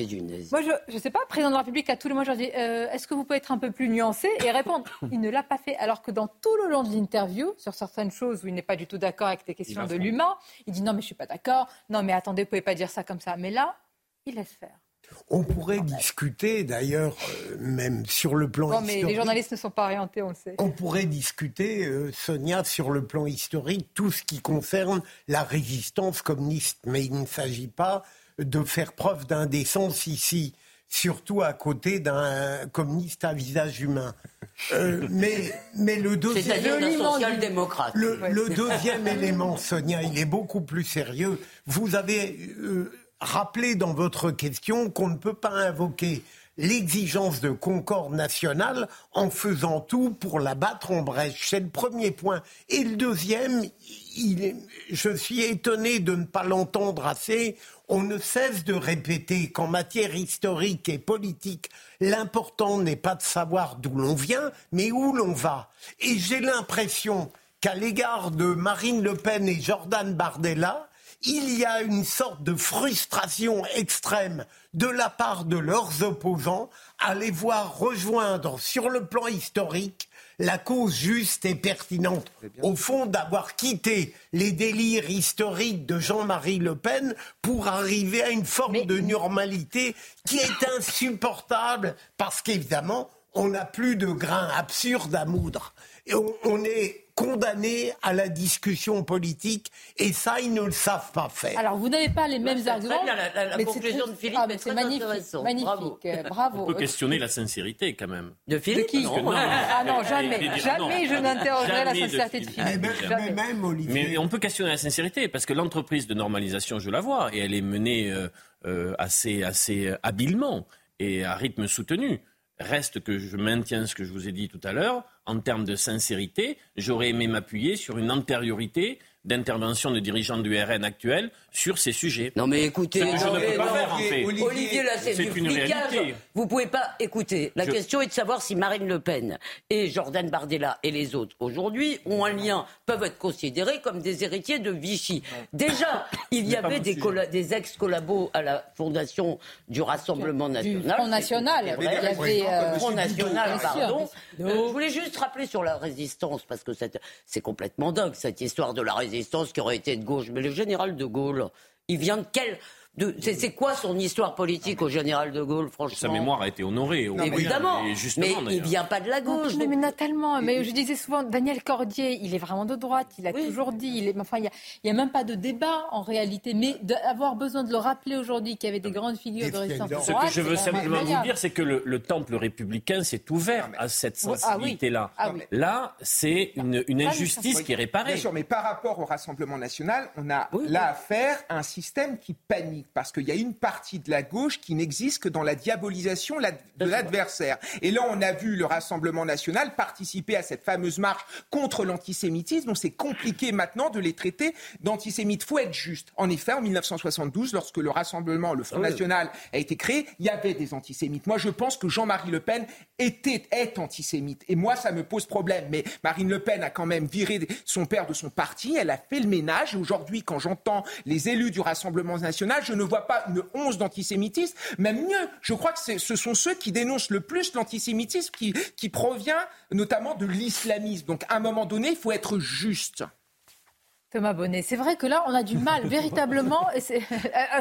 Moi, je ne sais pas, président de la République, à tous les mois, je dis euh, est-ce que vous pouvez être un peu plus nuancé et répondre [coughs] Il ne l'a pas fait. Alors que dans tout le long de l'interview, sur certaines choses où il n'est pas du tout d'accord avec les questions de l'humain, il dit non, mais je ne suis pas d'accord, non, mais attendez, vous ne pouvez pas dire ça comme ça. Mais là, il laisse faire. On pourrait discuter d'ailleurs, euh, même sur le plan non, mais les journalistes ne sont pas orientés, on le sait. On pourrait discuter, euh, Sonia, sur le plan historique, tout ce qui concerne la résistance communiste. Mais il ne s'agit pas de faire preuve d'indécence ici, surtout à côté d'un communiste à visage humain. Euh, mais, mais le deuxième, social-démocrate. Le, deuxième [laughs] élément, Sonia, il est beaucoup plus sérieux. Vous avez rappelé dans votre question qu'on ne peut pas invoquer l'exigence de concorde nationale en faisant tout pour la battre en brèche. C'est le premier point. Et le deuxième, je suis étonné de ne pas l'entendre assez. On ne cesse de répéter qu'en matière historique et politique, l'important n'est pas de savoir d'où l'on vient, mais où l'on va. Et j'ai l'impression qu'à l'égard de Marine Le Pen et Jordan Bardella, il y a une sorte de frustration extrême de la part de leurs opposants à les voir rejoindre sur le plan historique la cause juste et pertinente, au fond, d'avoir quitté les délires historiques de Jean-Marie Le Pen pour arriver à une forme de normalité qui est insupportable parce qu'évidemment, on n'a plus de grains absurdes à moudre. On est condamnés à la discussion politique et ça, ils ne le savent pas faire. Alors, vous n'avez pas les mêmes arguments. la, conclusion de Philippe ah, c'est magnifique. Magnifique, bravo. On peut questionner la sincérité quand même. De Philippe qui Ah non, jamais. jamais je n'interrogerai la sincérité de, Philippe. Mais, même, Olivier. mais on peut questionner la sincérité parce que l'entreprise de normalisation, je la vois, et elle est menée euh, euh, assez, assez habilement et à rythme soutenu. Reste que je maintiens ce que je vous ai dit tout à l'heure. En termes de sincérité, j'aurais aimé m'appuyer sur une antériorité d'intervention de dirigeants du RN actuel sur ces sujets. Non mais écoutez, Olivier, là c'est une réalité. Vous pouvez pas écouter. La question est de savoir si Marine Le Pen et Jordan Bardella et les autres aujourd'hui ont un lien, peuvent être considérés comme des héritiers de Vichy. Déjà, [coughs] il y avait des, des ex-collabos à la fondation du Rassemblement national. Front national. Il y avait euh, Front national, pardon. Je voulais juste rappeler sur la résistance parce que c'est complètement dingue cette histoire de la résistance qui aurait été de gauche. Mais le général de Gaulle, il vient de quel c'est quoi son histoire politique au général de Gaulle, franchement? Sa mémoire a été honorée. Évidemment, mais il vient pas de la gauche. mais, mais tellement. Mais je disais souvent, Daniel Cordier, il est vraiment de droite. Il a toujours dit. Il est, enfin, il n'y a, même pas de débat en réalité. Mais d'avoir besoin de le rappeler aujourd'hui qu'il y avait des grandes figures de résistance droite. Ce que je veux simplement vous dire, c'est que le, temple républicain s'est ouvert à cette ah sensibilité-là. Ah là, c'est une, injustice qui est réparée. Bien sûr, mais par rapport au Rassemblement national, on a là affaire à un système qui parce qu'il y a une partie de la gauche qui n'existe que dans la diabolisation de l'adversaire. Et là, on a vu le Rassemblement national participer à cette fameuse marche contre l'antisémitisme. Donc c'est compliqué maintenant de les traiter d'antisémites. faut être juste. En effet, en 1972, lorsque le Rassemblement, le Front ah National a été créé, il y avait des antisémites. Moi, je pense que Jean-Marie Le Pen était, est antisémite. Et moi, ça me pose problème. Mais Marine Le Pen a quand même viré son père de son parti. Elle a fait le ménage. Et aujourd'hui, quand j'entends les élus du Rassemblement national, je ne vois pas une once d'antisémitisme. Même mieux, je crois que ce sont ceux qui dénoncent le plus l'antisémitisme qui, qui provient notamment de l'islamisme. Donc, à un moment donné, il faut être juste. Thomas Bonnet, c'est vrai que là, on a du mal, véritablement.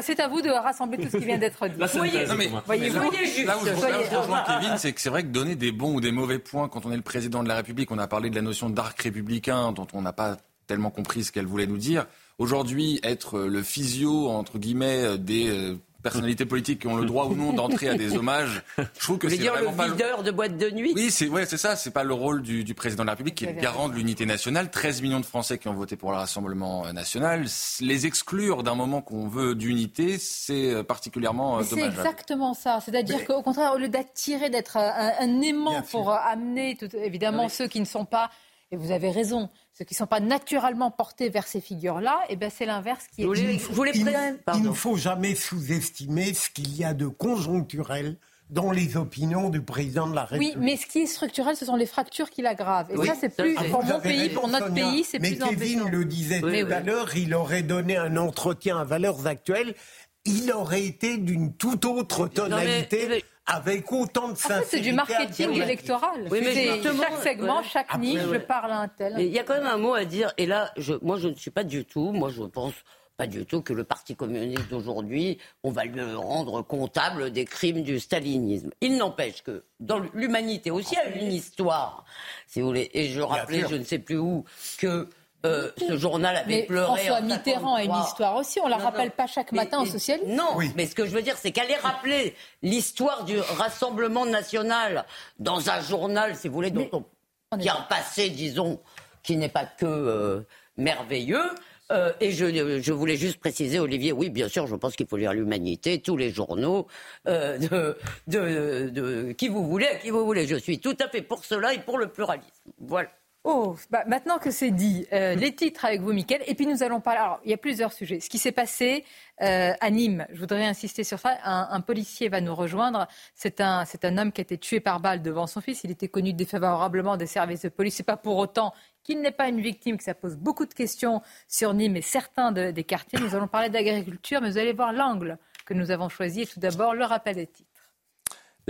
C'est à vous de rassembler tout ce qui vient d'être dit. Là, voyez, non, mais, voyez, juste. Là où je, rejoins Kevin, c'est que c'est vrai que donner des bons ou des mauvais points quand on est le président de la République, on a parlé de la notion d'arc républicain dont on n'a pas tellement compris ce qu'elle voulait nous dire. Aujourd'hui, être le physio, entre guillemets, des euh, personnalités politiques qui ont le droit ou non d'entrer à des hommages. Je trouve que c'est vraiment le videur de boîte de nuit? Oui, c'est ouais, c'est ça. C'est pas le rôle du, du, président de la République qui est le garant de l'unité nationale. 13 millions de Français qui ont voté pour le Rassemblement euh, national. Les exclure d'un moment qu'on veut d'unité, c'est euh, particulièrement dommage. C'est exactement ça. C'est-à-dire qu'au contraire, au lieu d'attirer, d'être un, un, aimant pour amener, tout, évidemment, ceux qui ne sont pas et vous avez raison, ceux qui ne sont pas naturellement portés vers ces figures-là, et eh ben c'est l'inverse qui est. Vous il, faut, il, ne faut jamais sous-estimer ce qu'il y a de conjoncturel dans les opinions du président de la République. Oui, mais ce qui est structurel, ce sont les fractures qui l'aggravent. Et ça, c'est plus, pour mon pays, pour notre pays, c'est plus Mais Kevin le disait tout à l'heure, il aurait donné un entretien à valeurs actuelles il aurait été d'une toute autre tonalité avec autant de sincérité. c'est du marketing électoral. Oui, mais chaque segment, chaque niche, je parle à un tel. Il y a quand même un mot à dire, et là, je, moi je ne suis pas du tout, moi je pense pas du tout que le Parti communiste d'aujourd'hui, on va le rendre comptable des crimes du stalinisme. Il n'empêche que dans l'humanité aussi a une histoire, si vous voulez. Et je rappelais, je ne sais plus où, que euh, ce journal avait mais pleuré. François Mitterrand a une histoire aussi. On la rappelle pas chaque matin au socialisme. Non, mais ce que je veux dire, c'est qu'elle ait rappelé l'histoire du Rassemblement national dans un journal, si vous voulez, dont on, qui a un passé, disons, qui n'est pas que euh, merveilleux. Euh, et je, je, voulais juste préciser, Olivier, oui, bien sûr, je pense qu'il faut lire l'Humanité, tous les journaux, de, de, de, qui vous voulez, à qui vous voulez. Je suis tout à fait pour cela et pour le pluralisme. Voilà. Oh, bah maintenant que c'est dit, euh, [laughs] les titres avec vous, Mickaël. Et puis nous allons parler. Alors, il y a plusieurs sujets. Ce qui s'est passé euh, à Nîmes, je voudrais insister sur ça. Un, policier va nous rejoindre. C'est un, c'est un homme qui a été tué par balle devant son fils. Il était connu défavorablement des services de police. C'est pas pour autant qu'il n'est pas une victime, que ça pose beaucoup de questions sur Nîmes et certains des quartiers. Nous allons parler d'agriculture, mais vous allez voir l'angle que nous avons choisi. Et tout d'abord, le rappel des titres.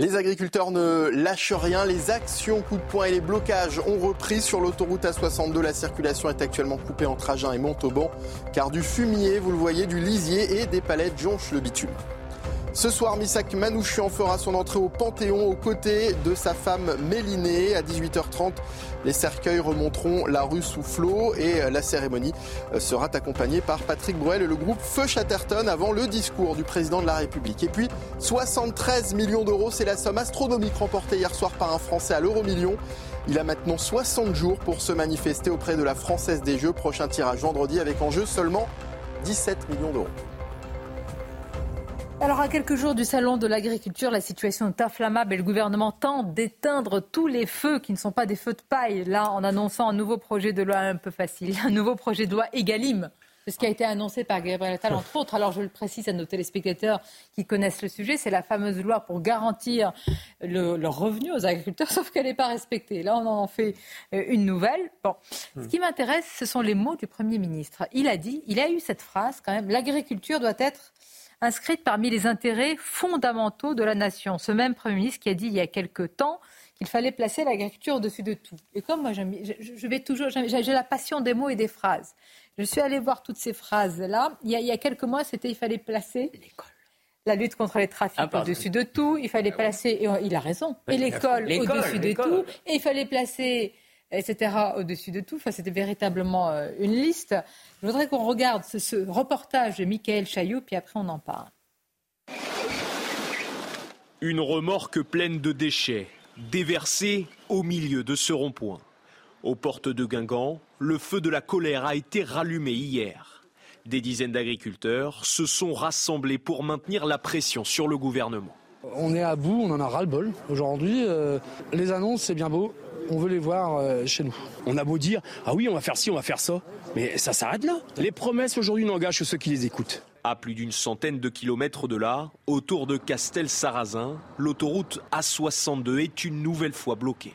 Les agriculteurs ne lâchent rien. Les actions coup de poing et les blocages ont repris sur l'autoroute A62. La circulation est actuellement coupée entre Agen et Montauban car du fumier, vous le voyez, du lisier et des palettes jonchent le bitume. Ce soir, Misak Manouchian fera son entrée au Panthéon aux côtés de sa femme Mélinée. À 18h30, les cercueils remonteront la rue sous flot et la cérémonie sera accompagnée par Patrick Bruel et le groupe Feu Chatterton avant le discours du président de la République. Et puis, 73 millions d'euros, c'est la somme astronomique remportée hier soir par un Français à l'euro million. Il a maintenant 60 jours pour se manifester auprès de la Française des Jeux. Prochain tirage vendredi avec en jeu seulement 17 millions d'euros. Alors, à quelques jours du salon de l'agriculture, la situation est inflammable et le gouvernement tente d'éteindre tous les feux qui ne sont pas des feux de paille. Là, en annonçant un nouveau projet de loi un peu facile, un nouveau projet de loi Egalim. Ce qui a été annoncé par Gabriel Attal, entre autres. Alors, je le précise à nos téléspectateurs qui connaissent le sujet, c'est la fameuse loi pour garantir le, le revenu aux agriculteurs, [laughs] sauf qu'elle n'est pas respectée. Là, on en fait euh, une nouvelle. Bon, ce qui m'intéresse, ce sont les mots du Premier ministre. Il a dit, il a eu cette phrase quand même, l'agriculture doit être inscrite parmi les intérêts fondamentaux de la nation. Ce même Premier ministre qui a dit il y a quelque temps qu'il fallait placer l'agriculture au-dessus de tout. Et comme moi, je, vais toujours, j'ai la passion des mots et des phrases. Je suis allée voir toutes ces phrases-là. Il, il, y a quelques mois, c'était il fallait placer la lutte contre les trafics ah, au-dessus de tout. Il fallait placer, et il a raison, et l'école au-dessus de tout. Et il fallait placer, etc., au-dessus de tout. Enfin, c'était véritablement euh, une liste. Je voudrais qu'on regarde ce, reportage de Michael Chaillot, puis après on en parle. Une remorque pleine de déchets, déversée au milieu de ce rond-point. Aux portes de Guingamp, le feu de la colère a été rallumé hier. Des dizaines d'agriculteurs se sont rassemblés pour maintenir la pression sur le gouvernement. On est à bout, on en a ras-le-bol. Aujourd'hui, euh, les annonces, c'est bien beau. On veut les voir euh, chez nous. On a beau dire, ah oui, on va faire ci, on va faire ça. Mais ça s'arrête là. Les promesses aujourd'hui n'engagent que ceux qui les écoutent. À plus d'une centaine de kilomètres de là, autour de Castel-Sarrazin, l'autoroute A62 est une nouvelle fois bloquée.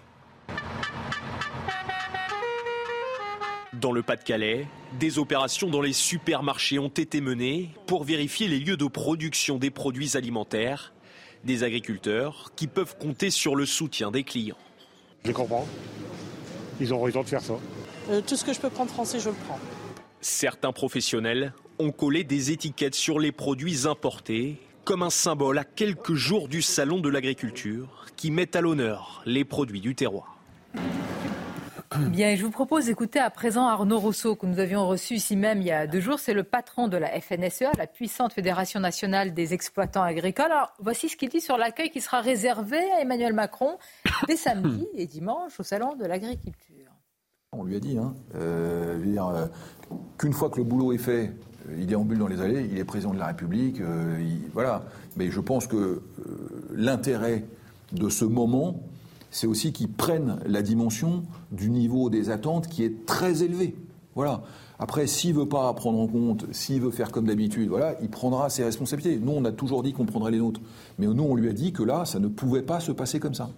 Dans le Pas-de-Calais, des opérations dans les supermarchés ont été menées pour vérifier les lieux de production des produits alimentaires. Des agriculteurs qui peuvent compter sur le soutien des clients. Je comprends. Ils ont raison de faire ça. Euh, tout ce que je peux prendre français, je le prends. Certains professionnels ont collé des étiquettes sur les produits importés comme un symbole à quelques jours du salon de l'agriculture qui met à l'honneur les produits du terroir. Bien, je vous propose d'écouter à présent Arnaud Rousseau, que nous avions reçu ici même il y a deux jours. C'est le patron de la FNSEA, la puissante Fédération nationale des exploitants agricoles. Alors, voici ce qu'il dit sur l'accueil qui sera réservé à Emmanuel Macron [coughs] dès samedi et dimanche au Salon de l'agriculture. On lui a dit, hein, euh, euh, qu'une fois que le boulot est fait, euh, il déambule dans les allées, il est président de la République, voilà. Mais je pense que l'intérêt de ce moment, c'est aussi qu'ils prennent la dimension du niveau des attentes qui est très élevé. Voilà. Après, s'il veut pas prendre en compte, s'il veut faire comme d'habitude, voilà, il prendra ses responsabilités. Nous, on a toujours dit qu'on prendrait les nôtres. Mais nous, on lui a dit que là, ça ne pouvait pas se passer comme ça.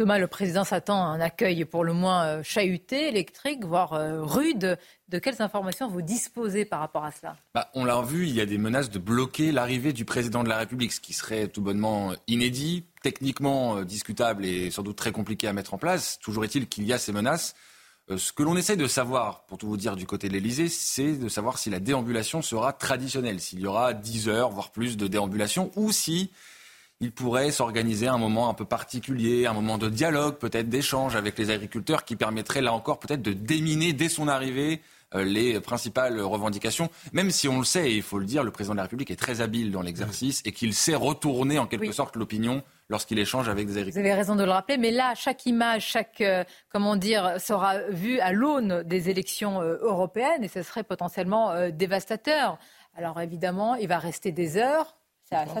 Thomas, le président s'attend à un accueil pour le moins euh, chahuté, électrique, voire euh, rude. De quelles informations vous disposez par rapport à cela? Bah, On l'a vu, il y a des menaces de bloquer l'arrivée du président de la République, ce qui serait tout bonnement inédit, techniquement euh, discutable et sans doute très compliqué à mettre en place. Toujours est-il qu'il y a ces menaces. Ce que l'on essaie de savoir, pour tout vous dire du côté de l'Elysée, c'est de savoir si la déambulation sera traditionnelle, s'il y aura 10 heures, voire plus de déambulation, ou si il pourrait s'organiser un moment un peu particulier, un moment de dialogue, peut-être d'échange avec les agriculteurs qui permettrait là encore peut-être de déminer dès son arrivée euh, les principales revendications, même si on le sait, et il faut le dire, le président de la République est très habile dans l'exercice et qu'il sait retourner en quelque sorte l'opinion lorsqu'il échange avec des agriculteurs. Vous avez raison de le rappeler, mais là, chaque image, chaque, euh, comment dire, sera vue à l'aune des élections euh, européennes et ce serait potentiellement dévastateur. Alors évidemment, il va rester des heures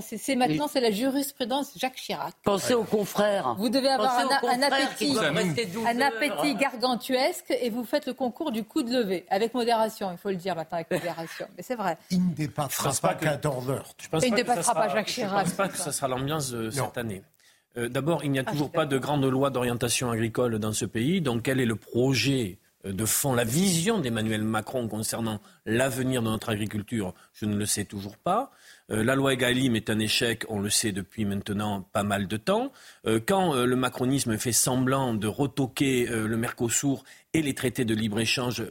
c'est maintenant, c'est la jurisprudence Jacques Chirac. Pensez aux confrères. Vous devez avoir un, appétit, un appétit gargantuesque et vous faites le concours du coup de lever, avec modération, il faut le dire maintenant, avec modération. Mais c'est vrai. Il ne dépassera pas, 14 heures. il ne dépassera pas Jacques Chirac. Je ne pense pas que ce sera l'ambiance de cette année. Euh, d'abord, il n'y a ah, toujours pas de grande loi d'orientation agricole dans ce pays. Donc, quel est le projet euh, de fond, la vision d'Emmanuel Macron concernant l'avenir de notre agriculture? Je ne le sais toujours pas. Euh, la loi Egalim est un échec, on le sait depuis maintenant pas mal de temps. Euh, quand euh, le macronisme fait semblant de retoquer le Mercosur et les traités de libre-échange,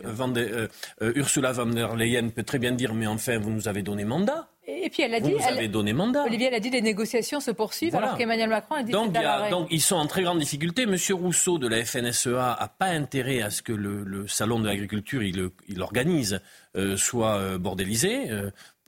Ursula von der Leyen peut très bien dire mais enfin vous nous avez donné mandat. Et puis elle a dit, vous avez donné mandat. Olivier, elle a dit les négociations se poursuivent alors qu'Emmanuel Macron a dit donc, donc ils sont en très grande difficulté. Monsieur Rousseau de la FNSEA a pas intérêt à ce que le, salon de l'agriculture il, il organise soit bordélisé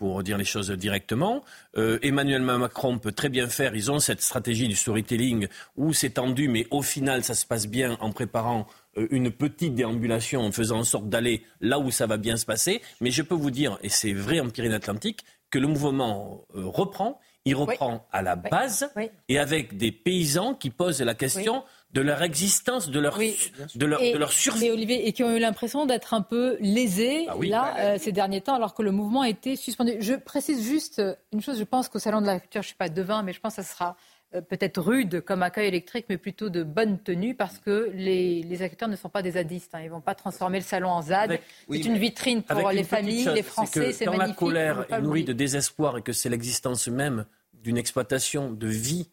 pour dire les choses directement. Euh, Emmanuel Macron peut très bien faire, ils ont cette stratégie du storytelling où c'est tendu, mais au final, ça se passe bien en préparant euh, une petite déambulation, en faisant en sorte d'aller là où ça va bien se passer. Mais je peux vous dire, et c'est vrai en Pyrénées-Atlantiques, que le mouvement euh, reprend. Il reprend à la base et avec des paysans qui posent la question de leur existence, de leur, de leur, de leur survie. Et Olivier, et qui ont eu l'impression d'être un peu lésés ah là euh, ces derniers temps, alors que le mouvement a été suspendu. Je précise juste une chose. Je pense qu'au salon de la culture, je suis pas devin, mais je pense que ça sera euh, peut-être rude comme accueil électrique, mais plutôt de bonne tenue, parce que les, les agriculteurs ne sont pas des zadistes. Hein. Ils ne vont pas transformer le salon en ZAD. c'est une vitrine pour les familles, les Français. C'est quand la colère est nourrie de désespoir et que c'est l'existence même d'une exploitation de vie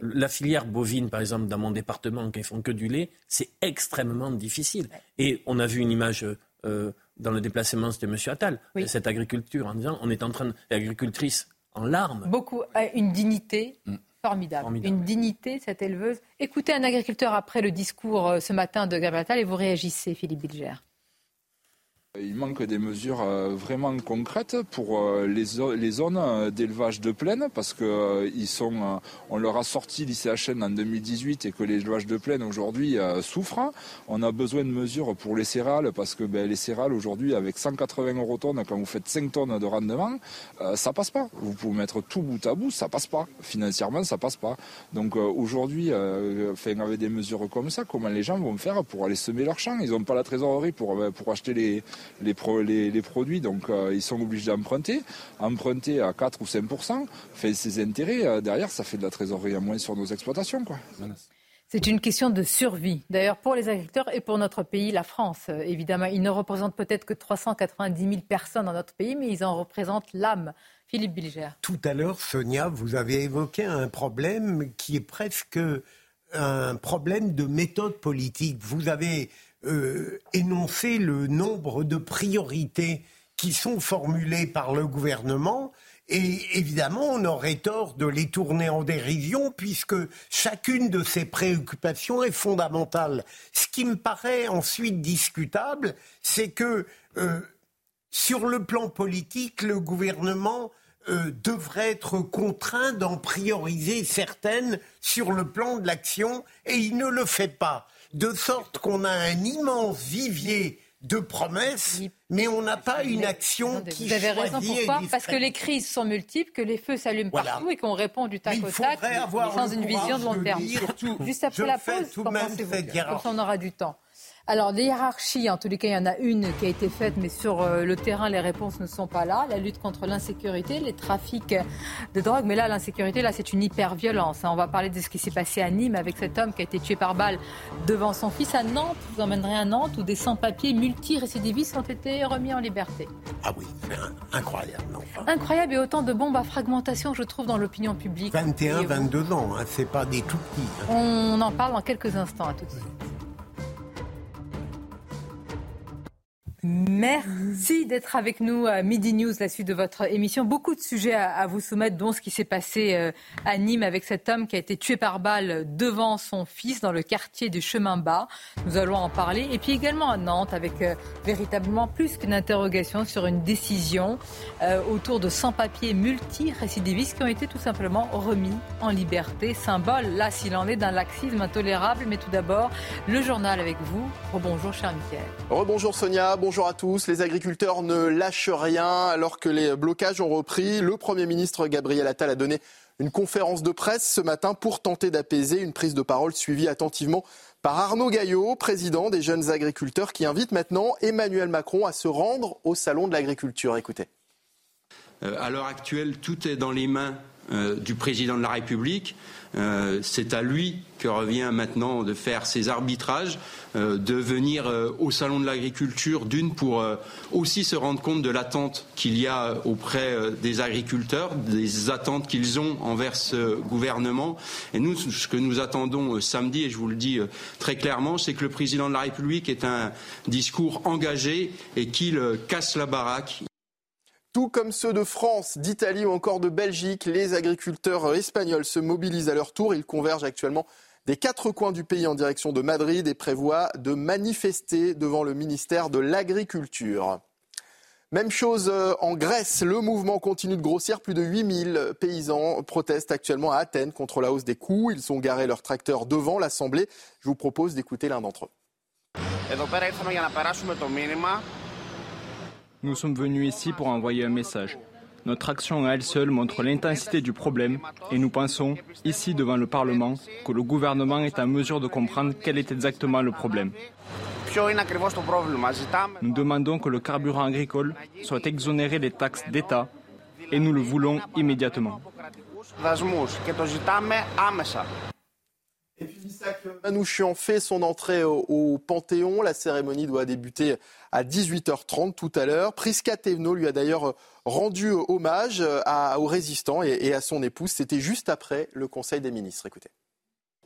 la filière bovine, par exemple, dans mon département, qui font que du lait, c'est extrêmement difficile. Et on a vu une image euh, dans le déplacement, c'était M. Attal, cette agriculture, en disant on est en train de. L'agricultrice en larmes. Beaucoup. Une dignité. Mm. Formidable. Une dignité, cette éleveuse. Écoutez un agriculteur après le discours euh, ce matin de Gabriel Attal et vous réagissez, Philippe Bilger. Il manque des mesures euh, vraiment concrètes pour euh, les, zones euh, d'élevage de plaine parce que ils sont, on leur a sorti l'ICHN en 2018 et que l'élevage de plaine aujourd'hui souffre. On a besoin de mesures pour les céréales parce que ben, les céréales aujourd'hui avec 180 euros tonnes quand vous faites 5 tonnes de rendement, ça passe pas. Vous pouvez mettre tout bout à bout, ça passe pas. Financièrement, ça passe pas. Donc aujourd'hui, avec des mesures comme ça, comment les gens vont faire pour aller semer leurs champs Ils n'ont pas la trésorerie pour, pour acheter les les, les, produits, donc euh, ils sont obligés d'emprunter. Emprunter à 4 ou 5% fait ses intérêts, euh, derrière, ça fait de la trésorerie à moins sur nos exploitations. Quoi. C'est une question de survie, d'ailleurs, pour les agriculteurs et pour notre pays, la France. Euh, évidemment, ils ne représentent peut-être que 390 000 personnes dans notre pays, mais ils en représentent l'âme. Philippe Bilger. Tout à l'heure, Sonia, vous avez évoqué un problème qui est presque un problème de méthode politique. Vous avez euh, énoncer le nombre de priorités qui sont formulées par le gouvernement. Et évidemment, on aurait tort de les tourner en dérision puisque chacune de ces préoccupations est fondamentale. Ce qui me paraît ensuite discutable, c'est que euh, sur le plan politique, le gouvernement euh, devrait être contraint d'en prioriser certaines sur le plan de l'action et il ne le fait pas de sorte qu'on a un immense vivier de promesses, mais on n'a pas une action qui Vous avez raison, pourquoi? Parce que les crises sont multiples, que les feux s'allument partout et qu'on répond du tac au tac sans une vision de long terme. Juste après la pause, pensez-vous? on aura du temps. Alors, des hiérarchies, en tous les cas, il y en a une qui a été faite, mais sur euh, le terrain, les réponses ne sont pas là. La lutte contre l'insécurité, les trafics de drogue. Mais là, l'insécurité, là, c'est une hyper-violence. Hein. On va parler de ce qui s'est passé à Nîmes avec cet homme qui a été tué par balle devant son fils. À Nantes, vous emmènerez à Nantes où des sans-papiers multirécidivistes ont été remis en liberté. Ah oui, [laughs] incroyable. Non, Incroyable et autant de bombes à fragmentation, je trouve, dans l'opinion publique. 21, 22 ans, hein, c'est pas des tout petits. Hein. On en parle dans quelques instants, à tout de suite. Merci d'être avec nous à Midi News, la suite de votre émission. Beaucoup de sujets à, vous soumettre, dont ce qui s'est passé euh, à Nîmes avec cet homme qui a été tué par balle devant son fils dans le quartier du Chemin Bas. Nous allons en parler. Et puis également à Nantes, avec euh, véritablement plus qu'une interrogation sur une décision euh, autour de 100 papiers multi-récidivistes qui ont été tout simplement remis en liberté. Symbole, là, s'il en est, d'un laxisme intolérable. Mais tout d'abord, le journal avec vous. Rebonjour, cher Michael. Rebonjour, Sonia. Bonjour à tous. Les agriculteurs ne lâchent rien alors que les blocages ont repris. Le Premier ministre Gabriel Attal a donné une conférence de presse ce matin pour tenter d'apaiser une prise de parole suivie attentivement par Arnaud Gaillot, président des jeunes agriculteurs, qui invite maintenant Emmanuel Macron à se rendre au Salon de l'agriculture. Écoutez. Euh, à l'heure actuelle, tout est dans les mains euh, du président de la République. Euh, c'est à lui que revient maintenant de faire ses arbitrages, euh, de venir au salon de l'agriculture, d'une pour aussi se rendre compte de l'attente qu'il y a auprès des agriculteurs, des attentes qu'ils ont envers ce gouvernement. Et nous, ce que nous attendons samedi, et je vous le dis très clairement, c'est que le président de la République ait un discours engagé et qu'il casse la baraque. Tout comme ceux de France, d'Italie ou encore de Belgique, les agriculteurs espagnols se mobilisent à leur tour. Ils convergent actuellement des quatre coins du pays en direction de Madrid et prévoient de manifester devant le ministère de l'Agriculture. Même chose euh, en Grèce, le mouvement continue de grossir. Plus de 8000 paysans protestent actuellement à Athènes contre la hausse des coûts. Ils ont garé leurs tracteurs devant l'Assemblée. Je vous propose d'écouter l'un d'entre eux. Nous sommes venus ici pour envoyer un message. Notre action à elle seule montre l'intensité du problème et nous pensons, ici devant le Parlement, que le gouvernement est en mesure de comprendre quel est exactement le problème. Nous demandons que le carburant agricole soit exonéré des taxes d'État et nous le voulons immédiatement. Et puis Isaac Manouchian fait son entrée au, Panthéon. La cérémonie doit débuter à 18h30 tout à l'heure. Prisca Thévenot lui a d'ailleurs rendu hommage aux résistants et, et à son épouse. C'était juste après le Conseil des ministres. Écoutez.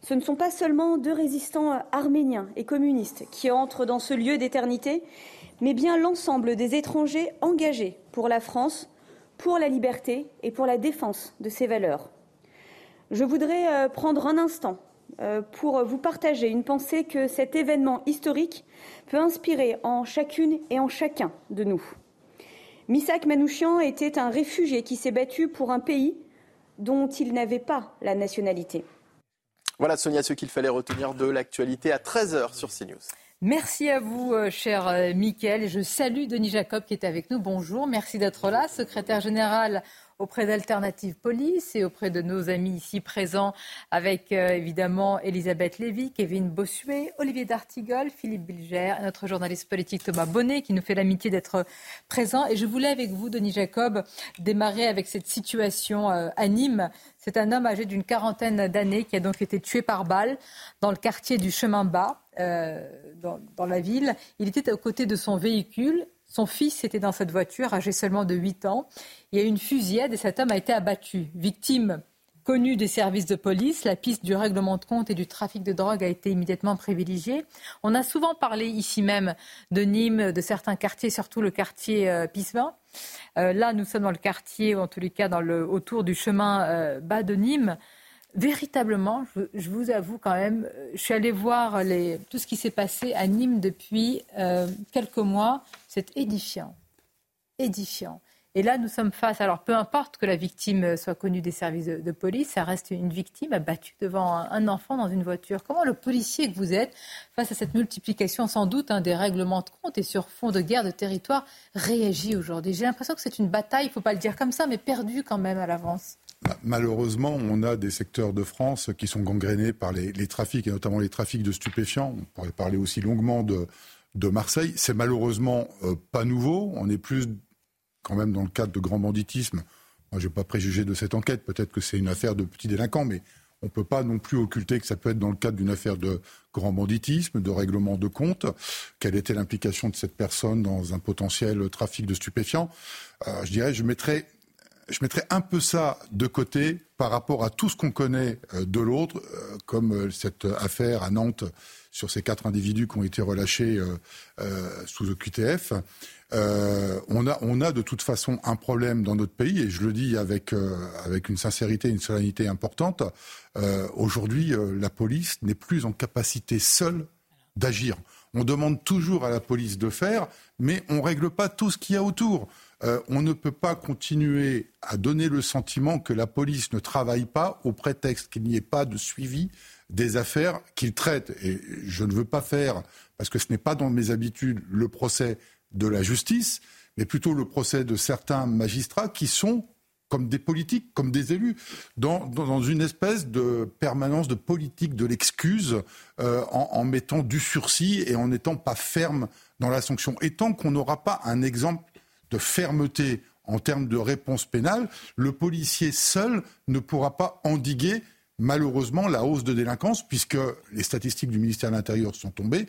Ce ne sont pas seulement deux résistants arméniens et communistes qui entrent dans ce lieu d'éternité, mais bien l'ensemble des étrangers engagés pour la France, pour la liberté et pour la défense de ses valeurs. Je voudrais euh, prendre un instant euh, pour vous partager une pensée que cet événement historique peut inspirer en chacune et en chacun de nous. Misak Manouchian était un réfugié qui s'est battu pour un pays dont il n'avait pas la nationalité. Voilà Sonia ce qu'il fallait retenir de l'actualité à 13h sur CNews. Merci à vous, euh, cher euh, Mickaël. Je salue Denis Jacob qui est avec nous. Bonjour, merci d'être là. Secrétaire général auprès d'Alternative Police et auprès de nos amis ici présents, avec euh, évidemment Elisabeth Lévy, Kevin Bossuet, Olivier D'Artigol, Philippe Bilger, notre journaliste politique Thomas Bonnet, qui nous fait l'amitié d'être présent. Et je voulais avec vous, Denis Jacob, démarrer avec cette situation à Nîmes. C'est un homme âgé d'une quarantaine d'années qui a donc été tué par balle dans le quartier du Chemin Bas. Euh, dans, la ville. Il était aux côtés de son véhicule. Son fils était dans cette voiture, âgé seulement de 8 ans. Il y a eu une fusillade et cet homme a été abattu. Victime connue des services de police, la piste du règlement de compte et du trafic de drogue a été immédiatement privilégiée. On a souvent parlé ici même de Nîmes, de certains quartiers, surtout le quartier euh. Euh, là, nous sommes dans le quartier, ou en tous les cas dans le, autour du chemin bas de Nîmes véritablement, je, vous avoue quand même, euh, je suis allée voir tout ce qui s'est passé à Nîmes depuis euh, quelques mois. C'est édifiant. Édifiant. Et là, nous sommes face. Alors, peu importe que la victime soit connue des services de, police, ça reste une victime abattue devant un, enfant dans une voiture. Comment le policier que vous êtes, face à cette multiplication sans doute hein, des règlements de compte et sur fond de guerre de territoire, réagit aujourd'hui? J'ai l'impression que c'est une bataille, il ne faut pas le dire comme ça, mais perdue quand même à l'avance. Malheureusement, on a des secteurs de France qui sont gangrénés par les, trafics, et notamment les trafics de stupéfiants. On pourrait parler aussi longuement de, Marseille. C'est malheureusement euh, pas nouveau. On est plus quand même dans le cadre de grand banditisme. Moi, je n'ai pas préjugé de cette enquête. Peut-être que c'est une affaire de petits délinquants, mais on ne peut pas non plus occulter que ça peut être dans le cadre d'une affaire de grand banditisme, de règlement de compte. Quelle était l'implication de cette personne dans un potentiel trafic de stupéfiants? Euh, Je dirais, je mettrais je mettrais un peu ça de côté par rapport à tout ce qu'on connaît euh, de l'autre, euh, comme euh, cette affaire à Nantes sur ces quatre individus qui ont été relâchés sous le QTF. on, a, on a de toute façon un problème dans notre pays, et je le dis avec, avec une sincérité et une solennité importante. Aujourd'hui, la police n'est plus en capacité seule d'agir. On demande toujours à la police de faire, mais on ne règle pas tout ce qu'il y a autour. Euh, on ne peut pas continuer à donner le sentiment que la police ne travaille pas au prétexte qu'il n'y ait pas de suivi des affaires qu'il traite. Et je ne veux pas faire, parce que ce n'est pas dans mes habitudes, le procès de la justice, mais plutôt le procès de certains magistrats qui sont comme des politiques, comme des élus, dans, une espèce de permanence de politique de l'excuse, euh, en, en, mettant du sursis et en n'étant pas ferme dans la sanction. Et tant qu'on n'aura pas un exemple fermeté en termes de réponse pénale, le policier seul ne pourra pas endiguer malheureusement la hausse de délinquance, puisque les statistiques du ministère de l'Intérieur sont tombées.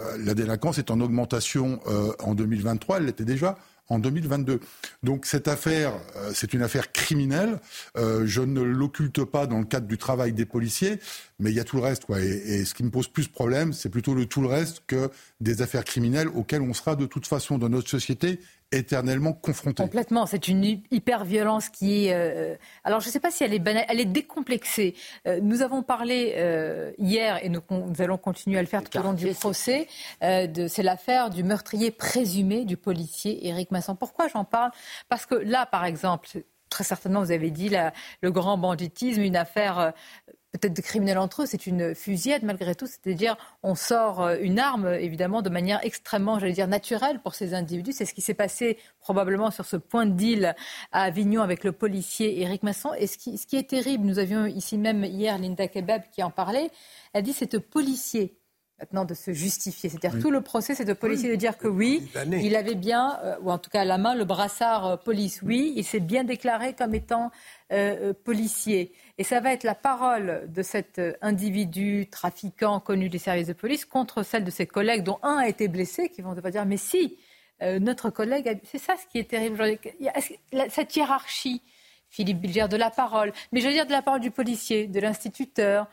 Euh, la délinquance est en augmentation euh, en 2023, elle l'était déjà en 2022. Donc cette affaire, euh, c'est une affaire criminelle. je ne l'occulte pas dans le cadre du travail des policiers, mais il y a tout le reste. Et, et ce qui me pose plus problème, c'est plutôt le tout le reste que des affaires criminelles auxquelles on sera de toute façon dans notre société éternellement confrontée. Complètement. C'est une hyper-violence qui est... Euh, alors, je ne sais pas si elle est elle est décomplexée. Euh, nous avons parlé euh, hier, et nous, allons continuer à le faire tout au long du procès, c'est l'affaire du meurtrier présumé du policier Éric Masson. Pourquoi j'en parle? Parce que là, par exemple, très certainement, vous avez dit, le grand banditisme, une affaire peut-être des criminels entre eux, c'est une fusillade malgré tout. C'est-à-dire, on sort euh, une arme, évidemment, de manière extrêmement, j'allais dire, naturelle pour ces individus. C'est ce qui s'est passé probablement sur ce point de deal à Avignon avec le policier Éric Masson. Et ce qui, ce qui est terrible, nous avions ici même hier Linda Kebab qui en parlait, elle dit c'est policier maintenant de se justifier. C'est-à-dire tout le procès, c'est de policier de dire que oui, il avait bien, euh, ou en tout cas à la main, le brassard euh, police. Oui, il s'est bien déclaré comme étant euh, policier. Et ça va être la parole de cet individu trafiquant connu des services de police contre celle de ses collègues, dont un a été blessé, qui vont devoir dire mais si, notre collègue, c'est ça ce qui est terrible aujourd'hui. Cette hiérarchie, Philippe Bilger, de la parole, mais je veux dire de la parole du policier, de l'instituteur,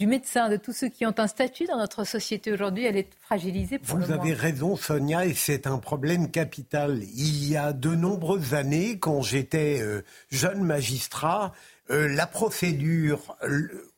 du médecin, de tous ceux qui ont un statut dans notre société aujourd'hui, elle est fragilisée pour Vous avez raison, Sonia, et c'est un problème capital. Il y a de nombreuses années, quand j'étais euh, jeune magistrat, euh, la procédure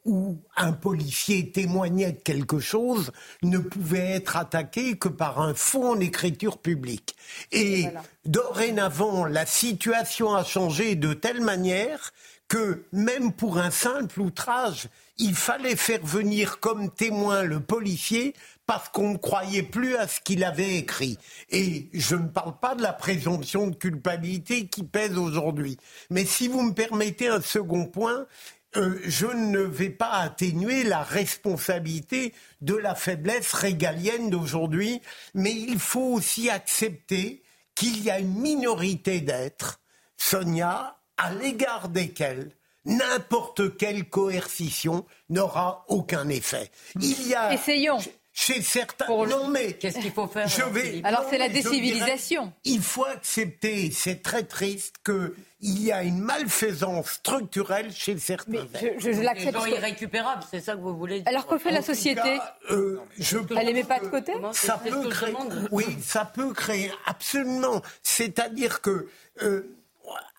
où un policier témoignait de quelque chose ne pouvait être attaqué que par un faux en écriture publique. Et dorénavant, la situation a changé de telle manière que même pour un simple outrage, il fallait faire venir comme témoin le policier parce qu'on ne croyait plus à ce qu'il avait écrit. Et je ne parle pas de la présomption de culpabilité qui pèse aujourd'hui. Mais si vous me permettez un second point, euh, je ne vais pas atténuer la responsabilité de la faiblesse régalienne d'aujourd'hui, mais il faut aussi accepter qu'il y a une minorité d'êtres, Sonia, à l'égard desquels n'importe quelle coercition n'aura aucun effet. Il y a. Essayons. Chez certains. Non, mais. Qu'est-ce qu'il faut faire je vais, Alors, c'est la décivilisation. il faut accepter, c'est très triste, qu'il y a une malfaisance structurelle chez certains. Mais je, je, l'accepte. Des irrécupérables, c'est ça que vous voulez dire Alors, que fait la société euh, je Elle les met pas de côté ça peut créer, Oui, ça peut créer, absolument. C'est-à-dire que. Euh,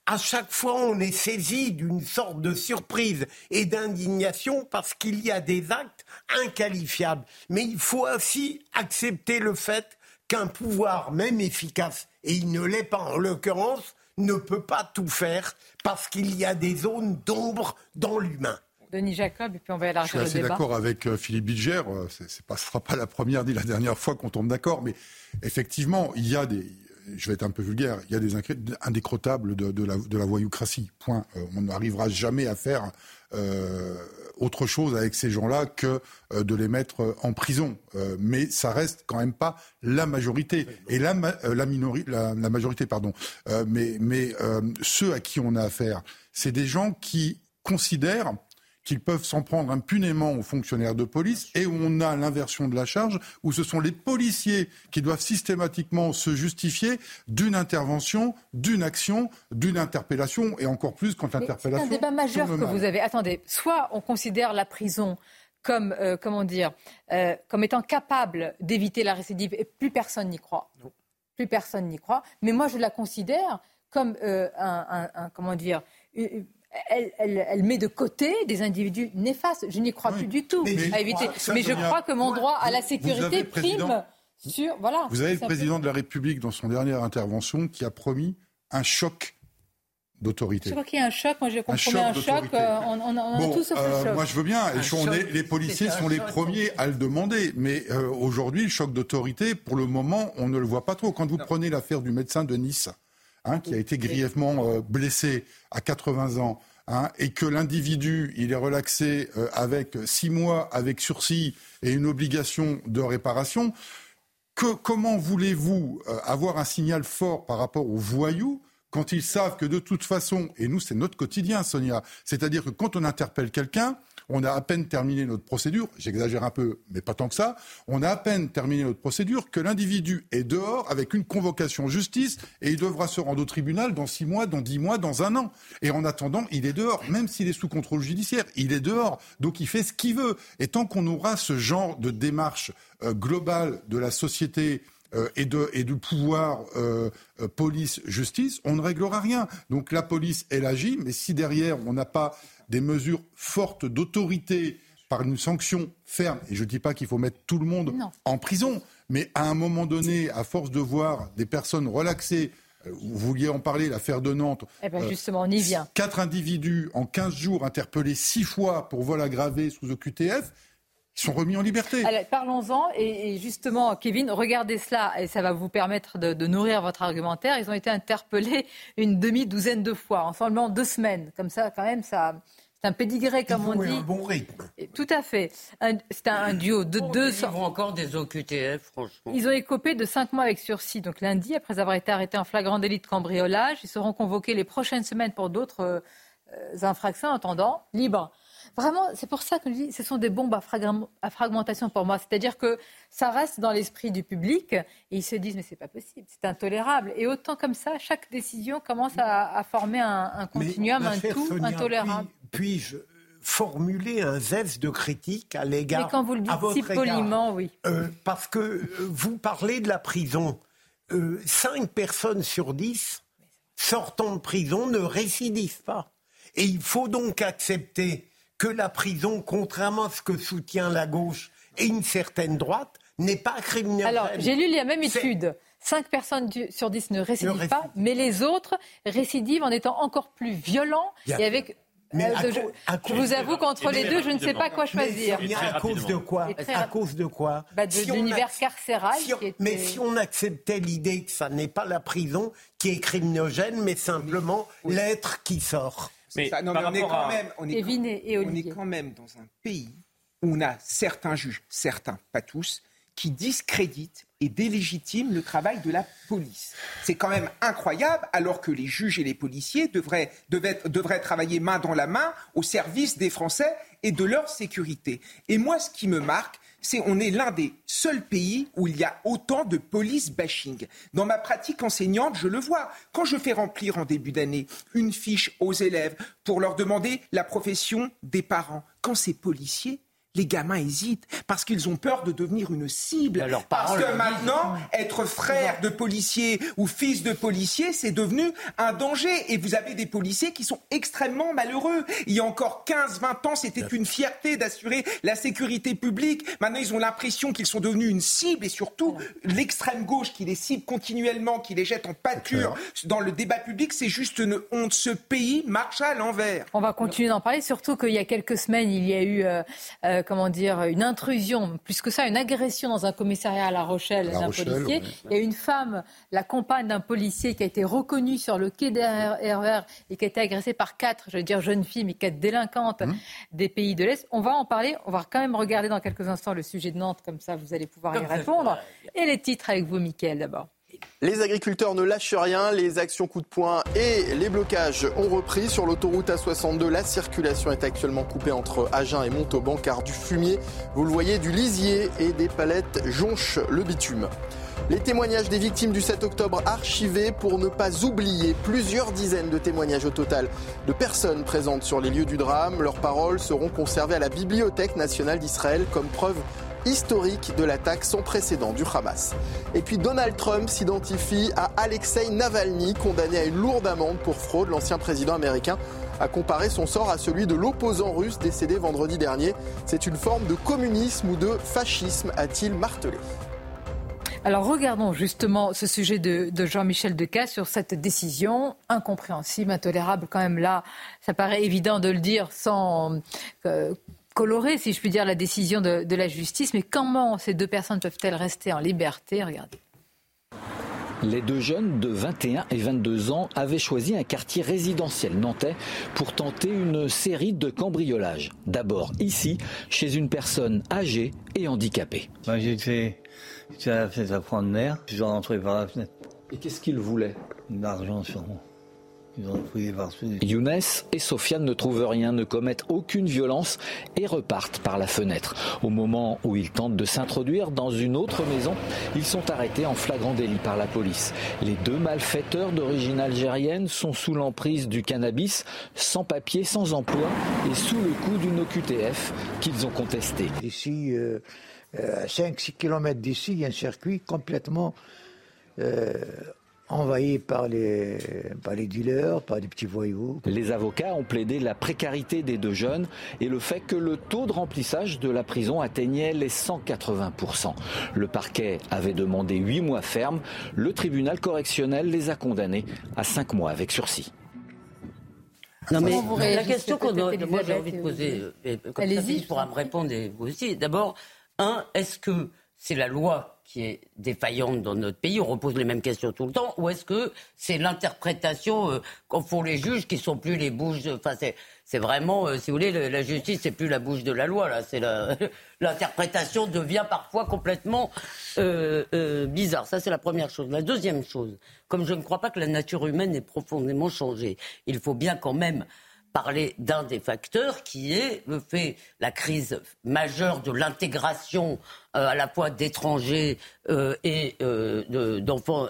à chaque fois, on est saisi d'une sorte de surprise et d'indignation parce qu'il y a des actes inqualifiables. Mais il faut aussi accepter le fait qu'un pouvoir, même efficace, et il ne l'est pas en l'occurrence, ne peut pas tout faire parce qu'il y a des zones d'ombre dans l'humain. Denis Jacob, et puis on va élargir le débat. Je suis assez d'accord avec euh, Philippe Bilger. Euh, ce ne sera pas la première ni la dernière fois qu'on tombe d'accord, mais effectivement, il y a des, je vais être un peu vulgaire, il y a des indécrottables de, la, voyoucratie. Point. Euh, on n'arrivera jamais à faire euh, autre chose avec ces gens-là que euh, de les mettre en prison. mais ça reste quand même pas la majorité. Et la, la, majorité, pardon. mais mais ceux à qui on a affaire, c'est des gens qui considèrent qu'ils peuvent s'en prendre impunément aux fonctionnaires de police et où on a l'inversion de la charge, où ce sont les policiers qui doivent systématiquement se justifier d'une intervention, d'une action, d'une interpellation et encore plus quand l'interpellation. C'est un débat majeur que vous avez. Attendez, soit on considère la prison comme, euh, comment dire, euh, comme étant capable d'éviter la récidive et plus personne n'y croit. Plus personne n'y croit. Mais moi, je la considère comme euh, un, un, comment dire, elle, met de côté des individus néfastes. Je n'y crois plus du tout mais à éviter. mais je crois que mon droit à la sécurité prime sur. Voilà, vous avez le président de la République dans son dernière intervention qui a promis un choc d'autorité. Je crois qu'il y a un choc. Moi, j'ai compris un choc. Euh, on, on, a tous ce euh, choc. Moi, je veux bien. les policiers sont les premiers à le demander. Mais euh, aujourd'hui, le choc d'autorité, pour le moment, on ne le voit pas trop. Quand vous prenez l'affaire du médecin de Nice, Hein, qui a été grièvement euh, blessé à 80 ans, hein, et que l'individu, il est relaxé euh, avec six mois avec sursis et une obligation de réparation, que, comment voulez-vous euh, avoir un signal fort par rapport aux voyous quand ils savent que de toute façon, et nous c'est notre quotidien Sonia, c'est-à-dire que quand on interpelle quelqu'un, on a à peine terminé notre procédure, j'exagère un peu, mais pas tant que ça, on a à peine terminé notre procédure que l'individu est dehors avec une convocation justice et il devra se rendre au tribunal dans six mois, dans dix mois, dans un an. Et en attendant, il est dehors, même s'il est sous contrôle judiciaire, il est dehors, donc il fait ce qu'il veut. Et tant qu'on aura ce genre de démarche euh, globale de la société, euh, et, du pouvoir euh, police-justice, on ne réglera rien. Donc la police, elle agit, mais si derrière on n'a pas des mesures fortes d'autorité par une sanction ferme. Et je ne dis pas qu'il faut mettre tout le monde en prison, mais à un moment donné, à force de voir des personnes relaxées, euh, vous vouliez en parler, l'affaire de Nantes. Eh bien, justement, on y vient. Quatre individus en 15 jours interpellés six fois pour vol aggravé sous OQTF. Ils sont remis en liberté. Parlons-en. Et, justement, Kevin, regardez cela et ça va vous permettre de, de, nourrir votre argumentaire. Ils ont été interpellés une demi-douzaine de fois en seulement deux semaines. Comme ça, quand même, ça, c'est un pédigré, comme on dit. un bon rythme. Tout à fait. C'est un, duo de deux... Ils ont encore des OQTF, franchement. Ils ont écopé de cinq mois avec sursis. Donc lundi, après avoir été arrêtés en flagrant délit de cambriolage, ils seront convoqués les prochaines semaines pour d'autres euh, infractions. En attendant, libres. Vraiment, c'est pour ça que je dis, ce sont des bombes à, fragmentation pour moi. C'est-à-dire que ça reste dans l'esprit du public et ils se disent mais c'est pas possible, c'est intolérable. Et autant comme ça, chaque décision commence à, former un, continuum, un tout intolérable. Puis-je formuler un zeste de critique à l'égard. Mais quand vous le dites si poliment, oui. Euh, parce que euh, vous parlez de la prison. Euh, cinq personnes sur dix sortant de prison ne récidivent pas. Et il faut donc accepter que la prison, contrairement à ce que soutient la gauche et une certaine droite, n'est pas criminelle. Alors, j'ai lu la même étude. 5 personnes sur 10 ne récidivent pas, mais les autres récidivent en étant encore plus violents et avec mais euh, je, vous avoue qu'entre les deux, je ne sais pas quoi choisir. Mais, à cause de quoi À cause de quoi bah, De l'univers carcéral. Mais si on acceptait l'idée que ça n'est pas la prison qui est criminogène, mais simplement l'être qui sort. Mais on est quand même, on est quand même dans un pays où on a certains juges, certains, pas tous, qui discréditent et délégitiment le travail de la police. C'est quand même incroyable, alors que les juges et les policiers devraient, devraient, travailler main dans la main au service des Français et de leur sécurité. Et moi, ce qui me marque, c'est on est l'un des seuls pays où il y a autant de police bashing. Dans ma pratique enseignante, je le vois. Quand je fais remplir en début d'année une fiche aux élèves pour leur demander la profession des parents, quand c'est policier, les gamins hésitent parce qu'ils ont peur de devenir une cible. parce que maintenant, être frère de policier ou fils de policier, c'est devenu un danger. Et vous avez des policiers qui sont extrêmement malheureux. Il y a encore 15-20 ans, c'était une fierté d'assurer la sécurité publique. Maintenant, ils ont l'impression qu'ils sont devenus une cible et surtout l'extrême gauche qui les cible continuellement, qui les jette en pâture dans le débat public, c'est juste une honte. Ce pays marche à l'envers. On va continuer d'en parler, surtout qu'il y a quelques semaines, il y a eu euh, euh, comment dire, une intrusion, plus que ça, une agression dans un commissariat à La Rochelle d'un policier. Il y a une femme, la compagne d'un policier, qui a été reconnue sur le quai d'RER et qui a été agressée par quatre, je veux dire jeunes filles, mais quatre délinquantes hum. des pays de l'Est. On va en parler. On va quand même regarder dans quelques instants le sujet de Nantes, comme ça vous allez pouvoir y répondre. Et les titres avec vous, Mickaël, d'abord. Les agriculteurs ne lâchent rien, les actions coup de poing et les blocages ont repris. Sur l'autoroute A62, la circulation est actuellement coupée entre Agen et Montauban car du fumier, vous le voyez, du lisier et des palettes jonchent le bitume. Les témoignages des victimes du 7 octobre archivés pour ne pas oublier plusieurs dizaines de témoignages au total de personnes présentes sur les lieux du drame. Leurs paroles seront conservées à la Bibliothèque nationale d'Israël comme preuve historique de l'attaque sans précédent du Hamas. Et puis Donald Trump s'identifie à Alexei Navalny, condamné à une lourde amende pour fraude. L'ancien président américain a comparé son sort à celui de l'opposant russe décédé vendredi dernier. C'est une forme de communisme ou de fascisme, a-t-il martelé. Alors regardons justement ce sujet de, Jean-Michel Decaze sur cette décision incompréhensible, intolérable quand même là. Ça paraît évident de le dire sans euh, colorer, si je puis dire, la décision de, la justice. Mais comment ces deux personnes peuvent-elles rester en liberté? Regardez. Les deux jeunes de 21 et 22 ans avaient choisi un quartier résidentiel nantais pour tenter une série de cambriolages. D'abord ici, chez une personne âgée et handicapée. J'étais à la fenêtre à prendre l'air, je suis rentré par la fenêtre. Et qu'est-ce qu'il voulait L'argent sûrement. Younes et Sofiane ne trouvent rien, ne commettent aucune violence et repartent par la fenêtre. Au moment où ils tentent de s'introduire dans une autre maison, ils sont arrêtés en flagrant délit par la police. Les deux malfaiteurs d'origine algérienne sont sous l'emprise du cannabis, sans papier, sans emploi et sous le coup d'une OQTF qu'ils ont contestée. Ici, euh, euh, à 5-6 km d'ici, il y a un circuit complètement euh, envahis par les, par les dealers, par les petits voyous. Les avocats ont plaidé la précarité des deux jeunes et le fait que le taux de remplissage de la prison atteignait les 180%. Le parquet avait demandé 8 mois ferme. Le tribunal correctionnel les a condamnés à 5 mois avec sursis. Non mais la question qu'on moi j'ai envie de poser, euh, comme ça, pourra me répondre et vous aussi. D'abord, un, est-ce que c'est la loi qui est défaillante dans notre pays On repose les mêmes questions tout le temps. Ou est-ce que c'est l'interprétation euh, qu'en font les juges qui sont plus les bouches Enfin, c'est vraiment, euh, si vous voulez, la justice, c'est plus la bouche de la loi. Là, c'est [laughs] l'interprétation devient parfois complètement euh, bizarre. Ça, c'est la première chose. La deuxième chose, comme je ne crois pas que la nature humaine ait profondément changé, il faut bien quand même parler d'un des facteurs qui est le fait, la crise majeure de l'intégration euh, à la fois d'étrangers euh, et euh, d'enfants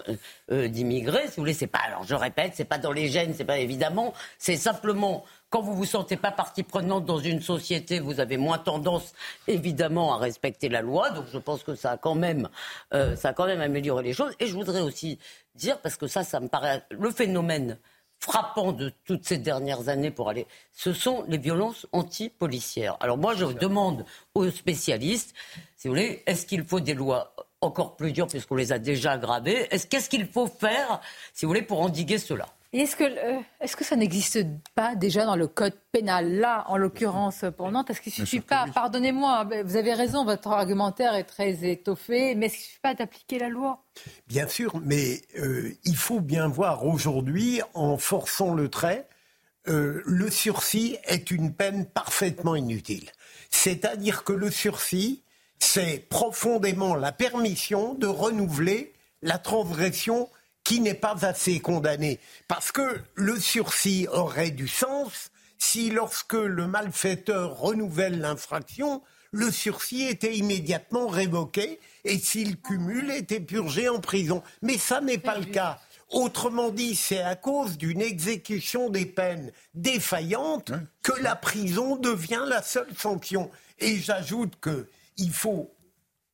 d'immigrés. Si vous voulez, c'est pas, alors je répète, c'est pas dans les gènes, c'est pas évidemment, c'est simplement quand vous vous sentez pas partie prenante dans une société, vous avez moins tendance, évidemment, à respecter la loi. Donc je pense que ça a quand même, euh, ça a quand même amélioré les choses. Et je voudrais aussi dire, parce que ça, ça me paraît le phénomène frappant de toutes ces dernières années pour aller, ce sont les violences anti-policières. Alors moi, je demande aux spécialistes, si vous voulez, est-ce qu'il faut des lois encore plus dures puisqu'on les a déjà aggravées Qu'est-ce qu'il faut faire, si vous voulez, pour endiguer cela? Est-ce que, euh, est que ça n'existe pas déjà dans le code pénal? Là, en l'occurrence, pour Nantes, est-ce qu'il ne suffit pas, pardonnez-moi, vous avez raison, votre argumentaire est très étoffé, mais est-ce qu'il ne suffit pas d'appliquer la loi? Bien sûr, mais euh, il faut bien voir aujourd'hui, en forçant le trait, euh, le sursis est une peine parfaitement inutile. C'est-à-dire que le sursis, c'est profondément la permission de renouveler la transgression qui n'est pas assez condamné. Parce que le sursis aurait du sens si lorsque le malfaiteur renouvelle l'infraction, le sursis était immédiatement révoqué et s'il cumule, était purgé en prison. Mais ça n'est pas le cas. Autrement dit, c'est à cause d'une exécution des peines défaillante que la prison devient la seule sanction. Et j'ajoute qu'il faut,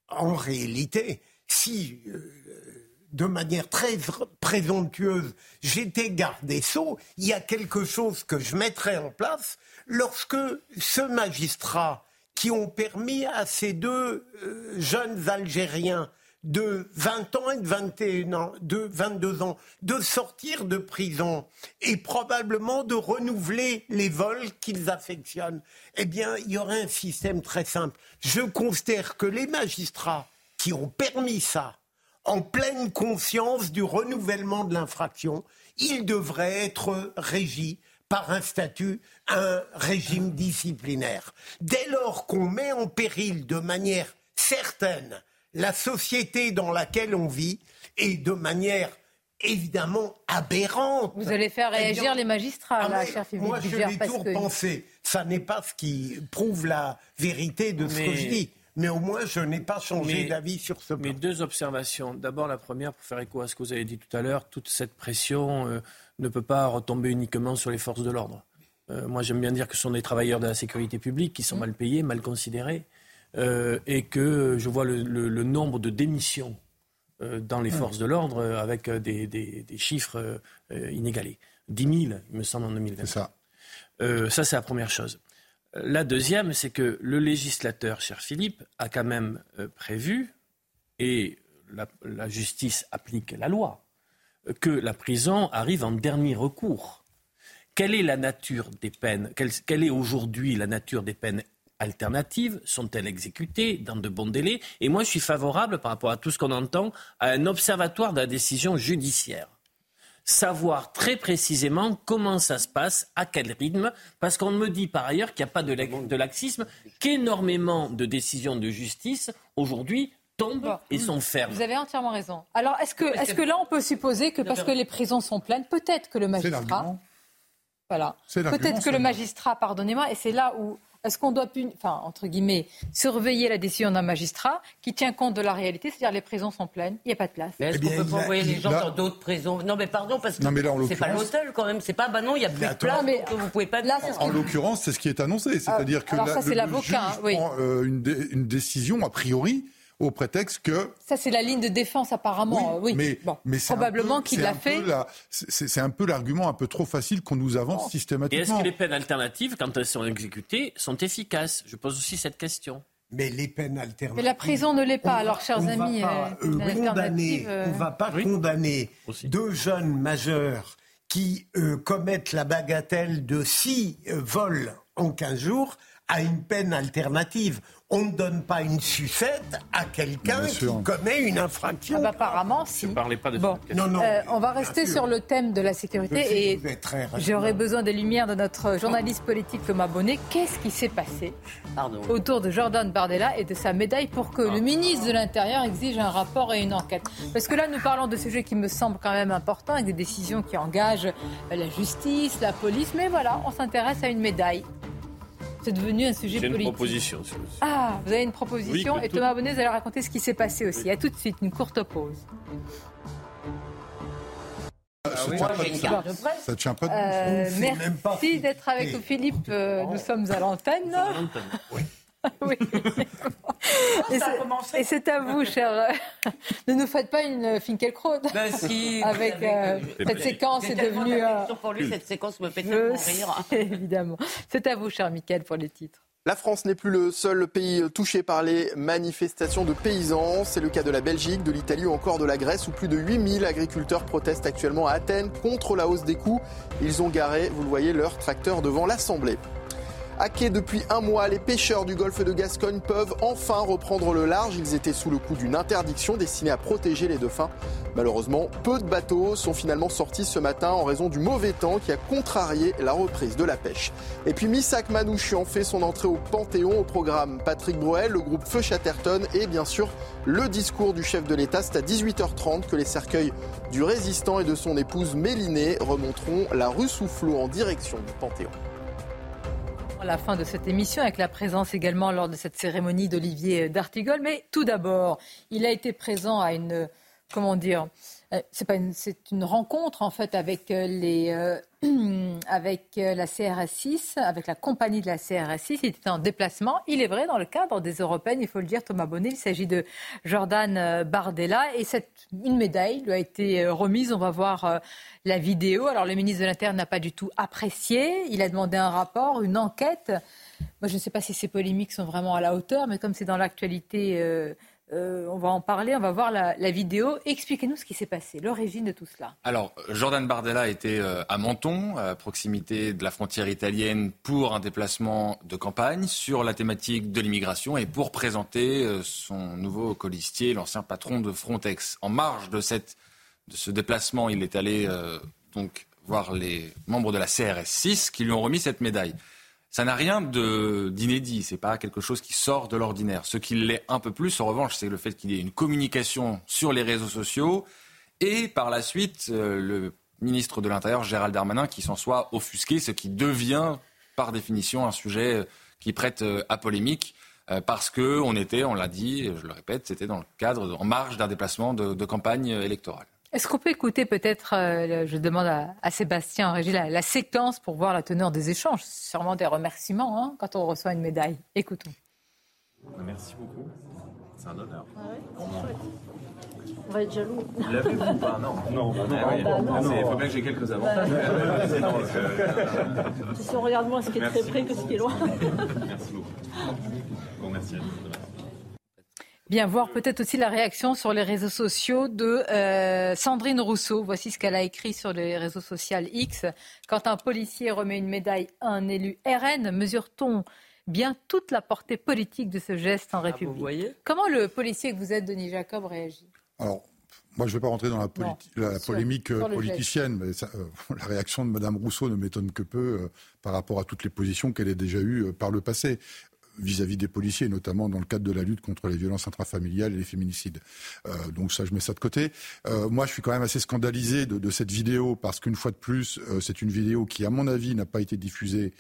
en réalité, si euh, de manière très présomptueuse, j'étais garde des Sceaux, il y a quelque chose que je mettrais en place lorsque ce magistrat qui ont permis à ces deux euh, jeunes Algériens de 20 ans et de 21 ans, de 22 ans, de sortir de prison et probablement de renouveler les vols qu'ils affectionnent, eh bien, il y aurait un système très simple. Je considère que les magistrats qui ont permis ça, en pleine conscience du renouvellement de l'infraction, il devrait être régi par un statut, un régime disciplinaire. Dès lors qu'on met en péril de manière certaine la société dans laquelle on vit et de manière évidemment aberrante. Vous allez faire eh réagir les magistrats, là, ah, cher Philippe Moi, je l'ai toujours pensé. Ça n'est pas ce qui prouve la vérité de ce que je dis mais au moins je n'ai pas changé d'avis sur ce point. Mais deux observations. D'abord, la première, pour faire écho à ce que vous avez dit tout à l'heure, toute cette pression euh, ne peut pas retomber uniquement sur les forces de l'ordre. Euh, moi, j'aime bien dire que ce sont des travailleurs de la sécurité publique qui sont mmh. mal payés, mal considérés, euh, et que je vois le, nombre de démissions dans les mmh. forces de l'ordre avec des, chiffres inégalés. 10 000, il me semble, en 2020. C'est ça. ça, c'est la première chose. La deuxième, c'est que le législateur, cher Philippe, a quand même euh, prévu, et la, justice applique la loi, que la prison arrive en dernier recours. Quelle est la nature des peines quelle, est aujourd'hui la nature des peines alternatives? Sont-elles exécutées dans de bons délais? Et moi, je suis favorable, par rapport à tout ce qu'on entend, à un observatoire de la décision judiciaire savoir très précisément comment ça se passe, à quel rythme, parce qu'on me dit par ailleurs qu'il n'y a pas de, laxisme, qu'énormément de décisions de justice aujourd'hui tombent et sont fermes. Vous avez entièrement raison. Alors, est-ce que, est que là, on peut supposer que parce que les prisons sont pleines, peut-être que le magistrat... Voilà. Peut-être que le magistrat, pardonnez-moi, et c'est là où est-ce qu'on doit, enfin, entre guillemets, surveiller la décision d'un magistrat qui tient compte de la réalité, c'est-à-dire les prisons sont pleines, il n'y a pas de place Mais est-ce eh qu'on peut pas envoyer les gens dans d'autres prisons? Non, mais pardon, parce que c'est pas l'hôtel quand même, c'est pas, bah non, il y a plus de place, mais vous pouvez pas. Là, en, l'occurrence, c'est ce qui est annoncé, c'est-à-dire que alors ça, c'est l'avocat, oui. prend euh, une, une décision a priori au prétexte que... Ça, c'est la ligne de défense apparemment, oui. mais, mais probablement qu'il l'a fait. C'est un peu l'argument un peu trop facile qu'on nous avance systématiquement. Et est-ce que les peines alternatives, quand elles sont exécutées, sont efficaces? Je pose aussi cette question. Mais les peines alternatives. Mais la prison ne l'est pas, alors, chers amis. Va euh, euh, condamner, euh, On ne va pas condamner deux jeunes majeurs qui commettent la bagatelle de six vols en 15 jours à une peine alternative on ne donne pas une sucette à quelqu'un qui commet une infraction. Ah bah, apparemment, si. Ne parlez pas de bon. Non, non, euh, on va rester sur le thème de la sécurité et j'aurais besoin des lumières de notre journaliste politique Thomas Bonnet. Qu'est-ce qui s'est passé autour de Jordan Bardella et de sa médaille pour que le ah. ministre de l'Intérieur exige un rapport et une enquête? Parce que là, nous parlons de sujets qui me semblent quand même importants avec des décisions qui engagent la justice, la police, mais voilà, on s'intéresse à une médaille c'est devenu un sujet politique. J'ai une proposition. Ah, vous avez une proposition. et Thomas Bonnet, vous allez raconter ce qui s'est passé aussi. A tout de suite, une courte pause. Ça tient pas de euh, Merci d'être avec nous, Philippe. Euh, nous sommes à l'antenne. Oui. [laughs] oui. Et c'est à vous, cher. [laughs] ne nous faites pas une Finkelkraut. Ben si, [laughs] avec euh, cette séquence est devenue. Pour lui, cette séquence me fait tellement rire. Évidemment. C'est à vous, cher Mickaël, pour les titres. La France n'est plus le seul pays touché par les manifestations de paysans. C'est le cas de la Belgique, de l'Italie ou encore de la Grèce où plus de 8000 agriculteurs protestent actuellement à Athènes contre la hausse des coûts. Ils ont garé, vous le voyez, leur tracteur devant l'Assemblée. Hackés depuis un mois, les pêcheurs du golfe de Gascogne peuvent enfin reprendre le large. Ils étaient sous le coup d'une interdiction destinée à protéger les dauphins. Malheureusement, peu de bateaux sont finalement sortis ce matin en raison du mauvais temps qui a contrarié la reprise de la pêche. Et puis Missak Manouchian fait son entrée au Panthéon au programme Patrick Bruel, le groupe Feu Chatterton et bien sûr le discours du chef de l'État. C'est à 18h30 que les cercueils du résistant et de son épouse Mélinée remonteront la rue Soufflot en direction du Panthéon la fin de cette émission avec la présence également lors de cette cérémonie d'Olivier D'Artigol. Mais tout d'abord, il a été présent à une, comment dire, euh, c'est c'est une rencontre en fait avec euh, les euh, [clears throat] avec la CRS6, avec la compagnie de la CRS6. Il était en déplacement, il est vrai, dans le cadre des européennes, il faut le dire, Thomas Bonnet. Il s'agit de Jordan Bardella et cette une médaille lui a été remise. On va voir la vidéo. Alors le ministre de l'Intérieur n'a pas du tout apprécié. Il a demandé un rapport, une enquête. Moi, je ne sais pas si ces polémiques sont vraiment à la hauteur, mais comme c'est dans l'actualité euh, on va en parler, on va voir la, vidéo. Expliquez-nous ce qui s'est passé, l'origine de tout cela. Alors, Jordan Bardella était euh, à Menton, à proximité de la frontière italienne, pour un déplacement de campagne sur la thématique de l'immigration et pour présenter euh, son nouveau colistier, l'ancien patron de Frontex. En marge de, cette, de ce déplacement, il est allé donc voir les membres de la CRS 6 qui lui ont remis cette médaille. Ça n'a rien d'inédit, c'est pas quelque chose qui sort de l'ordinaire. Ce qui l'est un peu plus, en revanche, c'est le fait qu'il y ait une communication sur les réseaux sociaux et par la suite euh, le ministre de l'Intérieur, Gérald Darmanin, qui s'en soit offusqué, ce qui devient par définition un sujet euh, qui prête euh, à polémique parce que on était, on l'a dit, je le répète, c'était dans le cadre, en marge d'un déplacement de campagne électorale. Est-ce qu'on peut écouter peut-être, euh, je demande à, Sébastien en régie, la, séquence pour voir la teneur des échanges? Sûrement des remerciements hein, quand on reçoit une médaille. Écoutons. Merci beaucoup. C'est un honneur. Ah on va être jaloux. L'avez-vous ou pas? Non. [laughs] Non, bah non. Ah bah il faut bien que j'ai quelques avantages. si on regarde moins ce qui est très près que ce qui est loin. Merci beaucoup. Bon, merci à vous. Bien, voir peut-être aussi la réaction sur les réseaux sociaux de euh, Sandrine Rousseau. Voici ce qu'elle a écrit sur les réseaux sociaux X. Quand un policier remet une médaille à un élu RN, mesure-t-on bien toute la portée politique de ce geste en ah, République? voyez? Comment le policier que vous êtes, Denis Jacob, réagit? Alors, moi, je ne vais pas rentrer dans la, polémique euh, politicienne, mais euh, [laughs] la réaction de Mme Rousseau ne m'étonne que peu par rapport à toutes les positions qu'elle a déjà eues par le passé vis-à-vis des policiers, notamment dans le cadre de la lutte contre les violences intrafamiliales et les féminicides. Euh, donc ça, je mets ça de côté. Euh, moi, je suis quand même assez scandalisé de, cette vidéo parce qu'une fois de plus, euh, c'est une vidéo qui, à mon avis, n'a pas été diffusée,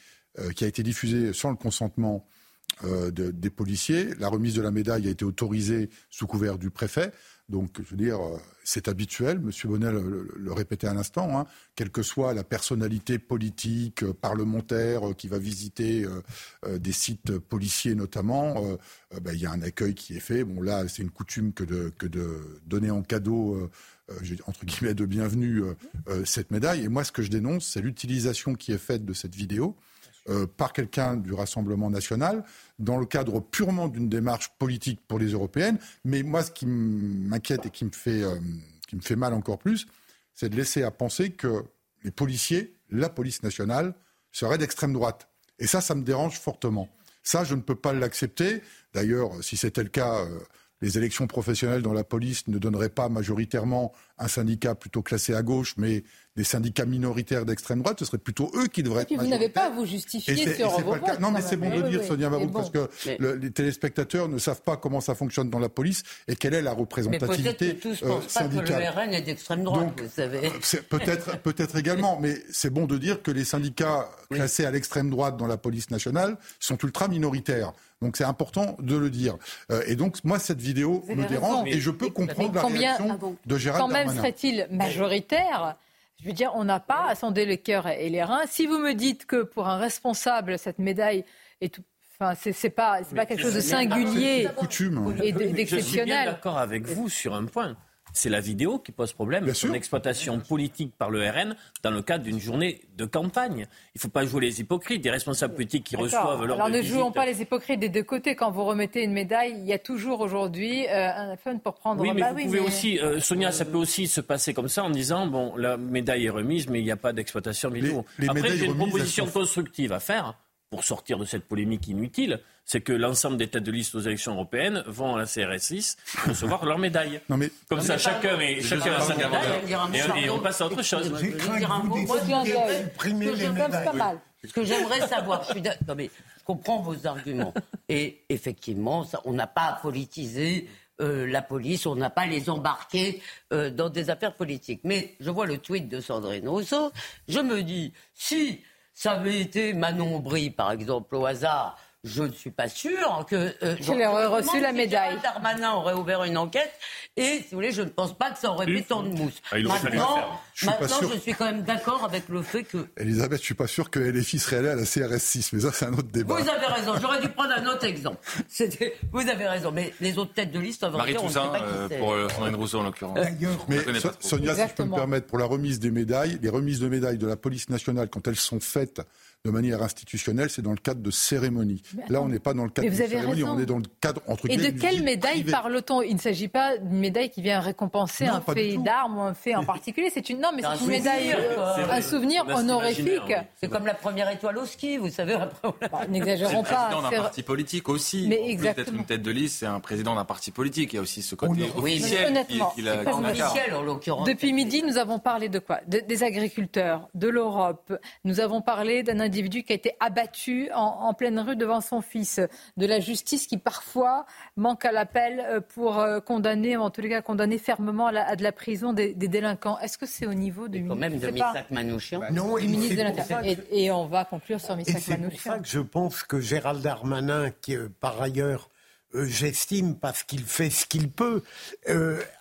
qui a été diffusée sans le consentement des policiers. La remise de la médaille a été autorisée sous couvert du préfet. Donc, je veux dire, euh, c'est habituel, M. Bonnet le, répétait à l'instant, hein, quelle que soit la personnalité politique, euh, parlementaire, euh, qui va visiter des sites policiers notamment, ben, il y a un accueil qui est fait. Bon, là, c'est une coutume que de, que de donner en cadeau, entre guillemets, de bienvenue cette médaille. Et moi, ce que je dénonce, c'est l'utilisation qui est faite de cette vidéo euh, par quelqu'un du Rassemblement national dans le cadre purement d'une démarche politique pour les européennes. Mais moi, ce qui m'inquiète et qui me, fait, euh, qui me fait mal encore plus, c'est de laisser à penser que les policiers, la police nationale, seraient d'extrême droite. Et ça, ça me dérange fortement. Ça, je ne peux pas l'accepter. D'ailleurs, si c'était le cas, euh, les élections professionnelles dans la police ne donneraient pas majoritairement un syndicat plutôt classé à gauche, mais des syndicats minoritaires d'extrême droite, ce serait plutôt eux qui devraient et puis vous n'avez pas à vous justifier sur vos votes, Non, mais c'est bon de dire, Sonia Mabrouk, parce que les téléspectateurs ne savent pas comment ça fonctionne dans la police et quelle est la représentativité mais tous euh, syndicale. Pas que le RN est d'extrême droite, vous savez. Euh, peut-être, [laughs] peut-être également, mais c'est bon de dire que les syndicats classés à l'extrême droite dans la police nationale sont ultra minoritaires. Donc c'est important de le dire. Euh, et donc moi cette vidéo me dérange et je peux comprendre la réaction de Gérald Quand même serait-il majoritaire Je veux dire, on n'a pas à sonder les cœurs et les reins. Si vous me dites que pour un responsable, cette médaille est tout, Enfin, c'est pas, pas quelque chose de singulier et d'exceptionnel. Je suis bien d'accord avec vous sur un point c'est la vidéo qui pose problème, son exploitation politique par le RN dans le cadre d'une journée de campagne. Il ne faut pas jouer les hypocrites, des responsables politiques qui reçoivent leur. Alors ne jouons pas les hypocrites des deux côtés. Quand vous remettez une médaille, il y a toujours aujourd'hui euh, un fun pour prendre. Oui, mais bah vous pouvez aussi, euh, Sonia, ça peut aussi se passer comme ça en disant bon, la médaille est remise, mais il n'y a pas d'exploitation vidéo. Après, j'ai une proposition constructive à faire pour sortir de cette polémique inutile, c'est que l'ensemble des têtes de liste aux élections européennes vont à la CRS 6 recevoir leur médaille. Non mais, Comme ça, chacun, mais, chacun a sa médaille et, on passe à autre chose. Je pas mal. Ce que j'aimerais savoir, je, suis non mais, je comprends vos arguments. Et effectivement, ça, on n'a pas politisé euh, la police, on n'a pas les embarquer euh, dans des affaires politiques. Mais je vois le tweet de Sandrine Rousseau, je me dis, si ça avait été Manon Brie, par exemple, au hasard, je ne suis pas sûr que. Euh, aurait reçu la médaille. Darmanin aurait ouvert une enquête et, si vous voulez, je ne pense pas que ça aurait mis tant de mousse. Ah, maintenant, je, maintenant je suis quand même d'accord avec le fait que. Elisabeth, je ne suis pas sûr que LFI serait allé à la CRS 6, mais ça, c'est un autre débat. Vous avez raison, j'aurais dû prendre un autre exemple. Vous avez raison, mais les autres têtes de liste, en Marie Toussaint, euh, pour euh, Sandrine Rousseau en l'occurrence. mais Sonia, si je peux me permettre, pour la remise des médailles, les remises de médailles de la police nationale, quand elles sont faites de manière institutionnelle, c'est dans le cadre de cérémonies. Là, on n'est pas dans le cadre de cérémonie, on est dans le cadre entre Et de quelle médaille parle-t-on? Il ne s'agit pas d'une médaille qui vient récompenser un fait d'armes ou un fait en [laughs] particulier. C'est une non, mais c'est une médaille, euh, un souvenir honorifique. C'est comme la première étoile au ski, vous savez. Bah, n'exagérons pas. C'est président d'un parti politique aussi. Mais exactement. Peut-être une tête de liste, c'est un président d'un parti politique. Il y a aussi ce côté officiel qu'il a. Officiel en l'occurrence. Depuis midi, nous avons parlé de quoi? Des agriculteurs, de l'Europe. Nous avons parlé d'un individu qui a été abattu en, pleine rue devant son fils, de la justice qui parfois manque à l'appel euh, pour euh, condamner, ou en tous les cas condamner fermement à, de la prison des, délinquants. Est-ce que c'est au niveau du ministre même de Missak Manouchian Non, du ministre de l'Intérieur. Et, on va conclure sur Missak Manouchian. C'est pour ça que je pense que Gérald Darmanin, qui euh, par ailleurs j'estime parce qu'il fait ce qu'il peut,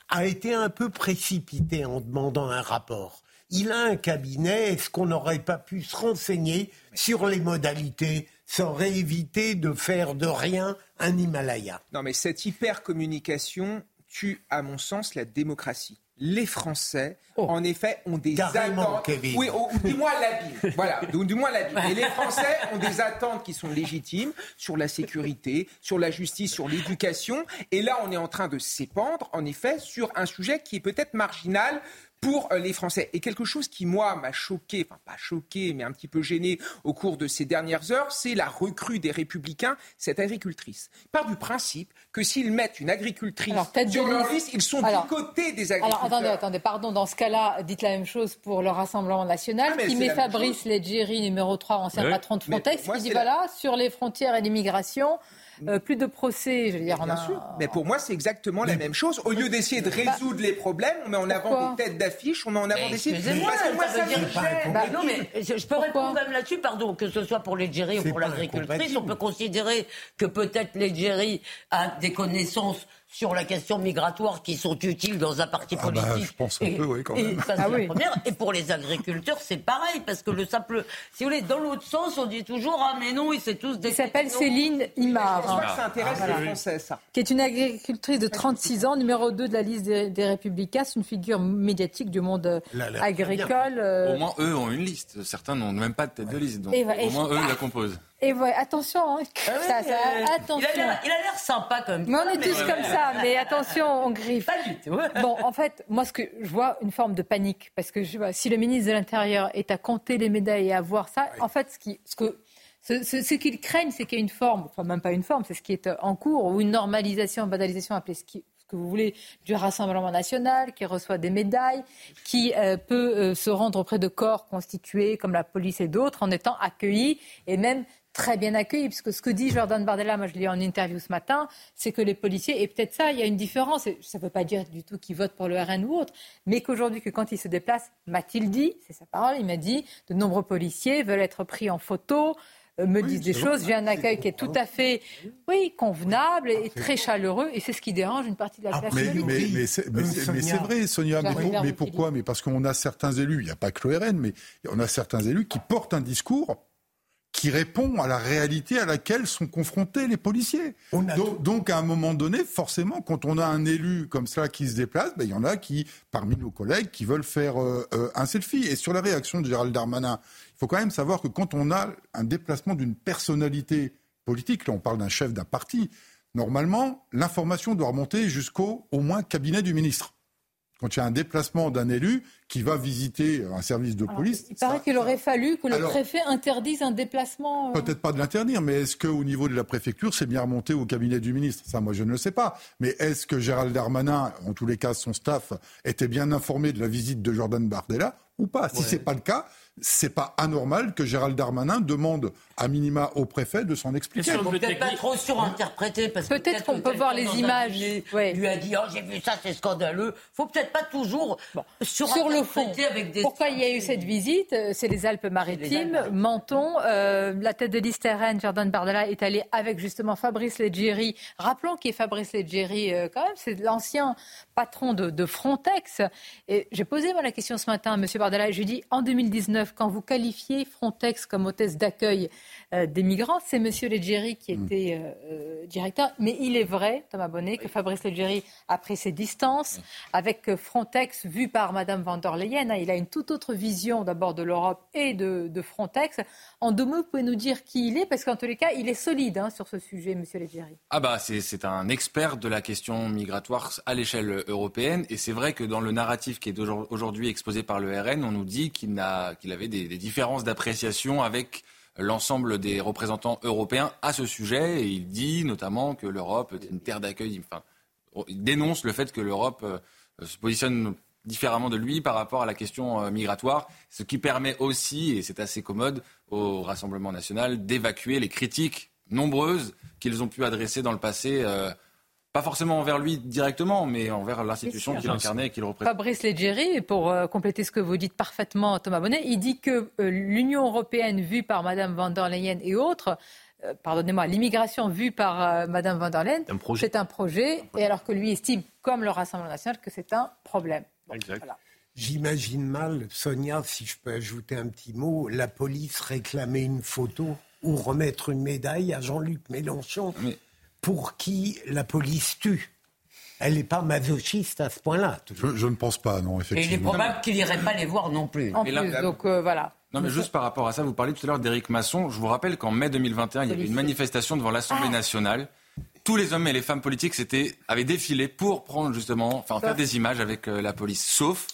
a été un peu précipité en demandant un rapport il a un cabinet, est-ce qu'on n'aurait pas pu se renseigner sur les modalités Ça aurait évité de faire de rien un Himalaya? Non, mais cette hyper-communication tue, à mon sens, la démocratie les Français, oh. en effet, ont des attentes. Oui, ou, du moins l'habit. [laughs] voilà, du, moins l'habit. Et les Français ont des attentes qui sont légitimes sur la sécurité, sur la justice, sur l'éducation. Et là, on est en train de s'épandre, en effet, sur un sujet qui est peut-être marginal pour euh, les Français. Et quelque chose qui, moi, m'a choqué, enfin pas choqué, mais un petit peu gêné au cours de ces dernières heures, c'est la recrue des Républicains, cette agricultrice. Part du principe que s'ils mettent une agricultrice sur leur liste, ils sont du côté des agriculteurs. Alors attendez, attendez, pardon, dans ce cas-là, dites la même chose pour le Rassemblement national, ah, qui met Fabrice Leggeri, numéro 3, ancien patron de Frontex, qui dit voilà, sur les frontières et l'immigration, euh, plus de procès. Je veux dire, Bien sûr. Mais pour moi, c'est exactement la même chose. Au lieu d'essayer de bah, résoudre les problèmes, on met en avant des têtes d'affiche, on met en avant des sites. Excusez-moi, ça, veut dire... bah, non, mais je, peux répondre même là-dessus, pardon, que ce soit pour l'Algérie ou pour l'agricultrice, on peut considérer que peut-être l'Algérie a des connaissances sur la question migratoire qui sont utiles dans un parti ah bah, politique. je pense un peu, oui, quand même. Et, ah et pour les agriculteurs, c'est pareil, parce que le simple. Si vous voulez, dans l'autre sens, on dit toujours Ah, mais non, c'est tous des. Il s'appelle Céline Imar. Je crois que ça intéresse les Français, ça. Qui est une agricultrice de 36 ans, numéro 2 de la liste des, Républicains. C'est une figure médiatique du monde agricole. Euh. Au moins, eux ont une liste. Certains n'ont même pas de tête de liste. Donc, au moins, eux la composent. Et voilà, attention, hein. ah ça, ça, attention. Il a l'air sympa quand même. Mais on est tous comme ça, mais attention, on griffe. Pas du tout. [laughs] Bon, en fait, moi, ce que je vois, une forme de panique, parce que je vois, si le ministre de l'Intérieur est à compter les médailles et à voir ça, en fait, ce qui, ce que ce, ce, qu'ils craignent, c'est qu'il y ait une forme, enfin même pas une forme, c'est ce qui est en cours, ou une normalisation, banalisation, appelez ce, qui, ce que vous voulez, du Rassemblement national, qui reçoit des médailles, qui euh, peut euh, se rendre auprès de corps constitués comme la police et d'autres en étant accueillis et même très bien accueillis, puisque ce que dit Jordan Bardella, moi je l'ai en interview ce matin, c'est que les policiers, et peut-être ça, il y a une différence, ça ne veut pas dire du tout qu'ils votent pour le RN ou autre, mais qu'aujourd'hui, que quand ils se déplacent, m'a-t-il dit, c'est sa parole, il m'a dit, de nombreux policiers veulent être pris en photo, me disent des choses. J'ai un accueil qui est tout à fait, oui, convenable et très chaleureux, et c'est ce qui dérange une partie de la classe mais, mais, mais c'est vrai, Sonia. Mais, mais pourquoi? Mais parce qu'on a certains élus, il n'y a pas que le RN, mais on a certains élus qui portent un discours qui répond à la réalité à laquelle sont confrontés les policiers. Donc, à un moment donné, forcément, quand on a un élu comme ça qui se déplace, ben, il y en a qui, parmi nos collègues, qui veulent faire euh, euh, un selfie. Et sur la réaction de Gérald Darmanin, il faut quand même savoir que quand on a un déplacement d'une personnalité politique, là on parle d'un chef d'un parti, normalement, l'information doit remonter jusqu'au au moins cabinet du ministre quand il y a un déplacement d'un élu qui va visiter un service de police. il paraît qu'il aurait fallu que le préfet interdise un déplacement. Euh. Peut-être pas de l'interdire, mais est-ce qu'au niveau de la préfecture, c'est bien remonté au cabinet du ministre? Ça, moi, je ne le sais pas. Mais est-ce que Gérald Darmanin, en tous les cas, son staff, était bien informé de la visite de Jordan Bardella ou pas? Si ce n'est pas le cas, c'est pas anormal que Gérald Darmanin demande à minima au préfet de s'en expliquer. Peut-être pas trop surinterpréter parce peut-être qu'on peut voir les images. Lui a dit oh j'ai vu ça c'est scandaleux. Faut peut-être pas toujours sur le fond. Avec des Pourquoi il y a eu cette visite C'est les Alpes-Maritimes, Menton, euh, la tête de liste RN, Jordan Bardella est allé avec justement Fabrice Leggeri. Rappelons qui est Fabrice Leggeri euh, quand même, c'est l'ancien patron de, Frontex. Et j'ai posé moi la question ce matin à M. Bardella et je lui ai dit en 2019 quand vous qualifiez Frontex comme hôtesse d'accueil euh, des migrants, c'est M. Leggeri qui mm. était euh, euh, directeur. Mais il est vrai, Thomas Bonnet, que Fabrice Leggeri a pris ses distances avec Frontex vu par Mme van der Leyen. Hein. Il a une toute autre vision d'abord de l'Europe et de, Frontex. En deux mots, vous pouvez nous dire qui il est Parce qu'en tous les cas, il est solide hein, sur ce sujet, M. Leggeri. Ah bah c'est un expert de la question migratoire à l'échelle européenne. Et c'est vrai que dans le narratif qui est aujourd'hui exposé par le RN, on nous dit qu'il avait des, différences d'appréciation avec l'ensemble des représentants européens à ce sujet. Et il dit notamment que l'Europe est une terre d'accueil. Il dénonce le fait que l'Europe euh, se positionne différemment de lui par rapport à la question euh, migratoire, ce qui permet aussi, et c'est assez commode, au Rassemblement national d'évacuer les critiques nombreuses qu'ils ont pu adresser dans le passé euh, pas forcément envers lui directement, mais envers l'institution qu'il incarnait et qu'il représente. Fabrice Leggeri, pour euh, compléter ce que vous dites parfaitement, Thomas Bonnet, il dit que euh, l'Union européenne vue par Mme van der Leyen et autres, euh, pardonnez-moi, l'immigration vue par Mme van der Leyen, c'est un projet, et alors que lui estime, comme le Rassemblement national, que c'est un problème. J'imagine mal, Sonia, si je peux ajouter un petit mot, la police réclamer une photo ou remettre une médaille à Jean-Luc Mélenchon pour qui la police tue. Elle n'est pas masochiste à ce point-là. Je, ne pense pas, non, effectivement. Et il est probable qu'il n'irait pas les voir non plus. En plus, donc euh, voilà. Non, mais juste par rapport à ça, vous parliez tout à l'heure d'Éric Masson. Je vous rappelle qu'en mai 2021, il y avait une manifestation devant l'Assemblée ah. nationale. Tous les hommes et les femmes politiques avaient défilé pour prendre justement, enfin, faire des images avec euh, la police, sauf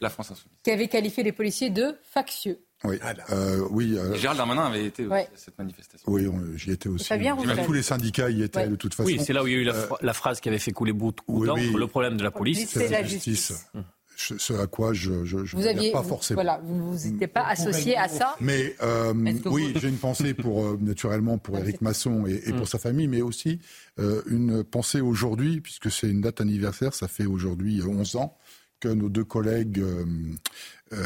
la France Insoumise. Qui avait qualifié les policiers de factieux. Oui, euh, oui. Euh, Gérald Darmanin avait été à cette manifestation. Oui, j'y étais aussi. Bien, tous les syndicats y étaient de toute façon. Oui, c'est là où il y a eu la, euh, phrase qui avait fait couler beaucoup d'encre, le problème de la police. C'est la justice. Ce à quoi je ne pas forcément. Voilà, vous n'étiez pas associé à ça. Mais euh, oui, j'ai une pensée pour naturellement pour Éric Masson et, et, pour mm. sa famille, mais aussi une pensée aujourd'hui, puisque c'est une date anniversaire, ça fait aujourd'hui 11 ans que nos deux collègues euh,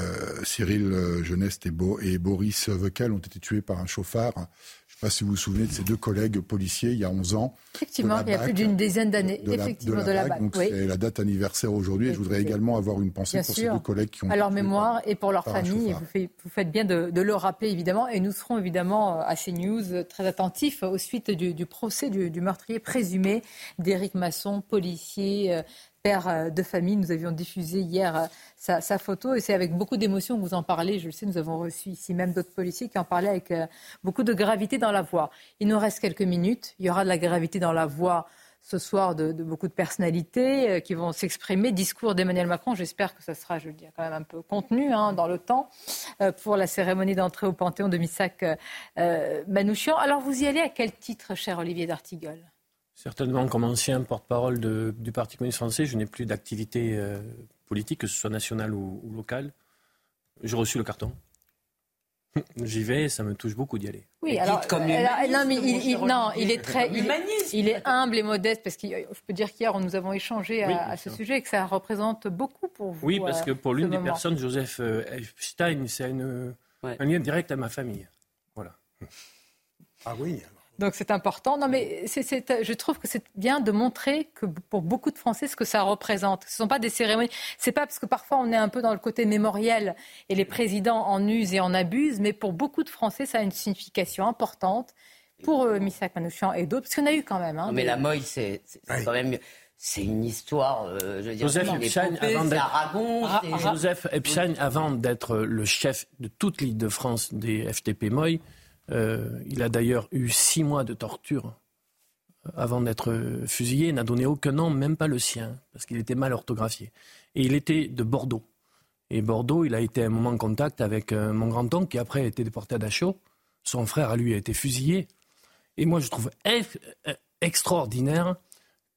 euh, Cyril euh, Jeunesse et, et, Boris Vecal ont été tués par un chauffard. Je ne sais pas si vous vous souvenez de ces deux collègues policiers il y a 11 ans. Effectivement, il y a plus d'une dizaine d'années. Effectivement, de la, BAC. C'est la date anniversaire aujourd'hui et je voudrais également avoir une pensée pour ces deux collègues qui ont À leur mémoire et pour leur famille. Vous, vous, faites bien de, le rappeler évidemment et nous serons évidemment à CNews très attentifs aux suites du, procès du, du, meurtrier présumé d'Éric Masson, policier père euh, de famille. Nous avions diffusé hier euh, sa, photo et c'est avec beaucoup d'émotion que vous en parlez. Je le sais, nous avons reçu ici même d'autres policiers qui en parlaient avec euh, beaucoup de gravité dans la voix. Il nous reste quelques minutes. Il y aura de la gravité dans la voix ce soir de, beaucoup de personnalités qui vont s'exprimer. Discours d'Emmanuel Macron, j'espère que ça sera, je le dis, quand même un peu contenu hein, dans le temps pour la cérémonie d'entrée au Panthéon de Missac Manouchian. Alors vous y allez à quel titre, cher Olivier d'Artigol? Certainement, comme ancien porte-parole du Parti communiste français, je n'ai plus d'activité euh, politique, que ce soit nationale ou, locale. J'ai reçu le carton. [laughs] J'y vais, ça me touche beaucoup d'y aller. Oui, alors, comme euh, non, mais il, non, il est très, il, est humble et modeste parce que je peux dire qu'hier nous avons échangé à, ce sujet et que ça représente beaucoup pour vous. Oui, parce euh, que pour l'une des personnes, Joseph Stein, c'est un lien direct à ma famille. Voilà. Ah oui. Donc c'est important. Non, mais je trouve que c'est bien de montrer que pour beaucoup de Français ce que ça représente. Ce ne sont pas des cérémonies. C'est pas parce que parfois on est un peu dans le côté mémoriel et les présidents en usent et en abusent, mais pour beaucoup de Français ça a une signification importante. Pour euh, Missak Manouchian et d'autres, parce qu'on a eu quand même. Hein, mais la Moï, c'est quand même c'est une histoire, euh, je veux dire, Joseph Epstein, avant Aragon, ah, Joseph Epstein, avant d'être le chef de toute l'île de France des FTP Moy, euh, il a d'ailleurs eu six mois de torture euh, avant d'être fusillé, n'a donné aucun nom, même pas le sien, parce qu'il était mal orthographié. Et il était de Bordeaux. Et Bordeaux, il a été à un moment en contact avec euh, mon grand-oncle, qui après a été déporté à Dachau. Son frère, à lui, a été fusillé. Et moi, je trouve extraordinaire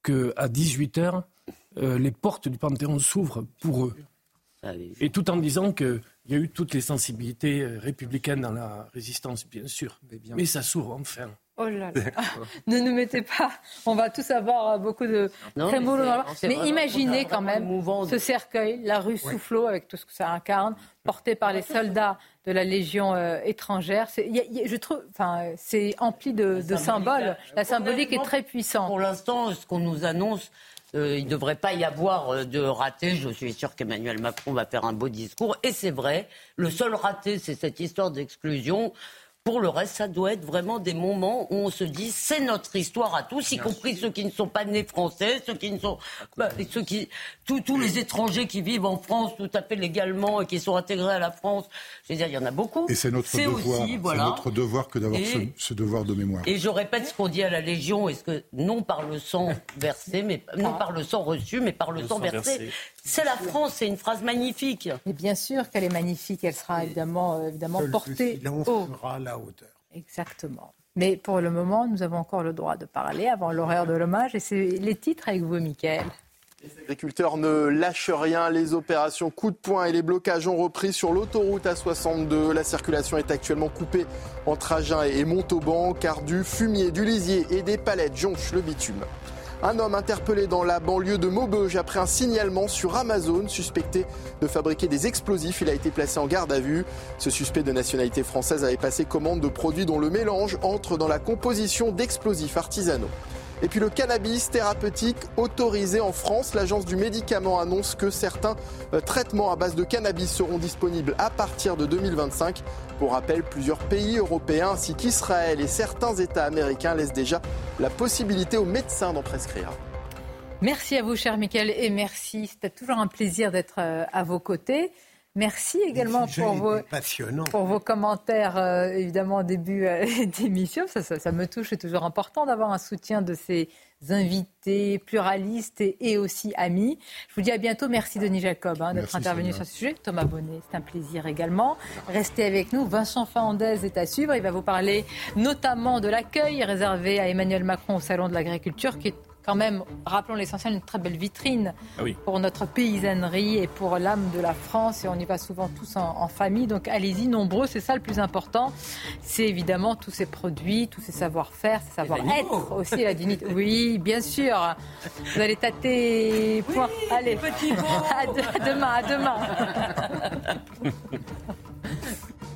qu'à 18h, les portes du Panthéon s'ouvrent pour eux. Et tout en disant qu'il y a eu toutes les sensibilités euh, républicaines dans la résistance, bien sûr. Mais, ça s'ouvre enfin. Oh là là. [laughs] ne nous mettez pas. On va tous avoir euh, beaucoup de trémolo mais, mais imaginez quand même ce cercueil, la rue Soufflot, avec tout ce que ça incarne, porté par les soldats de la Légion euh, étrangère. je trouve, enfin, c'est empli de, de symboles. La symbolique est très puissante. Pour l'instant, ce qu'on nous annonce, euh, il ne devrait pas y avoir euh, de raté. Je suis sûr qu'Emmanuel Macron va faire un beau discours. Et c'est vrai, le seul raté, c'est cette histoire d'exclusion. Pour le reste, ça doit être vraiment des moments où on se dit c'est notre histoire à tous, y compris ceux qui ne sont pas nés français, ceux qui ne sont, bah, ceux qui, tous les étrangers qui vivent en France tout à fait légalement et qui sont intégrés à la France. Je veux dire, il y en a beaucoup. Et c'est notre devoir. Aussi, voilà. notre devoir que d'avoir ce, devoir de mémoire. Et je répète ce qu'on dit à la Légion, est-ce que non par le sang [laughs] versé, mais non par le sang reçu, mais par le, sang, versé. C'est la France, c'est une phrase magnifique. Et bien sûr qu'elle est magnifique, elle sera évidemment, euh, évidemment portée haut. à la hauteur. Exactement. Mais pour le moment, nous avons encore le droit de parler avant l'horaire de l'hommage. Et c'est les titres avec vous, Mickaël. Les agriculteurs ne lâchent rien. Les opérations coup de poing et les blocages ont repris sur l'autoroute A62. La circulation est actuellement coupée entre Agen et Montauban car du fumier, du lisier et des palettes jonchent le bitume. Un homme interpellé dans la banlieue de Maubeuge après un signalement sur Amazon suspecté de fabriquer des explosifs. Il a été placé en garde à vue. Ce suspect de nationalité française avait passé commande de produits dont le mélange entre dans la composition d'explosifs artisanaux. Et puis le cannabis thérapeutique autorisé en France. L'agence du médicament annonce que certains euh, traitements à base de cannabis seront disponibles à partir de 2025. Pour rappel, plusieurs pays européens ainsi qu'Israël et certains États américains laissent déjà la possibilité aux médecins d'en prescrire. Merci à vous, cher Michael, et merci. C'était toujours un plaisir d'être euh, à vos côtés. Merci également pour vos, pour vos commentaires, euh, évidemment, au début euh, [laughs] d'émission. Ça, ça, me touche, c'est toujours important d'avoir un soutien de ces invités pluralistes et, aussi amis. Je vous dis à bientôt. Merci Denis Jacob hein, d'être intervenu sur ce sujet. Thomas Bonnet, c'est un plaisir également. Restez avec nous. Vincent Fandez est à suivre. Il va vous parler notamment de l'accueil réservé à Emmanuel Macron au Salon de l'Agriculture qui est quand même, rappelons l'essentiel, une très belle vitrine ah pour notre paysannerie et pour l'âme de la France. Et on y va souvent tous en, famille. Donc allez-y, nombreux, c'est ça le plus important. C'est évidemment tous ces produits, tous ces savoir-faire, ces savoir-être aussi, la dignité. [laughs] Oui, bien sûr. Vous allez tâter. Point. allez, petit [laughs] à demain, à demain. [laughs]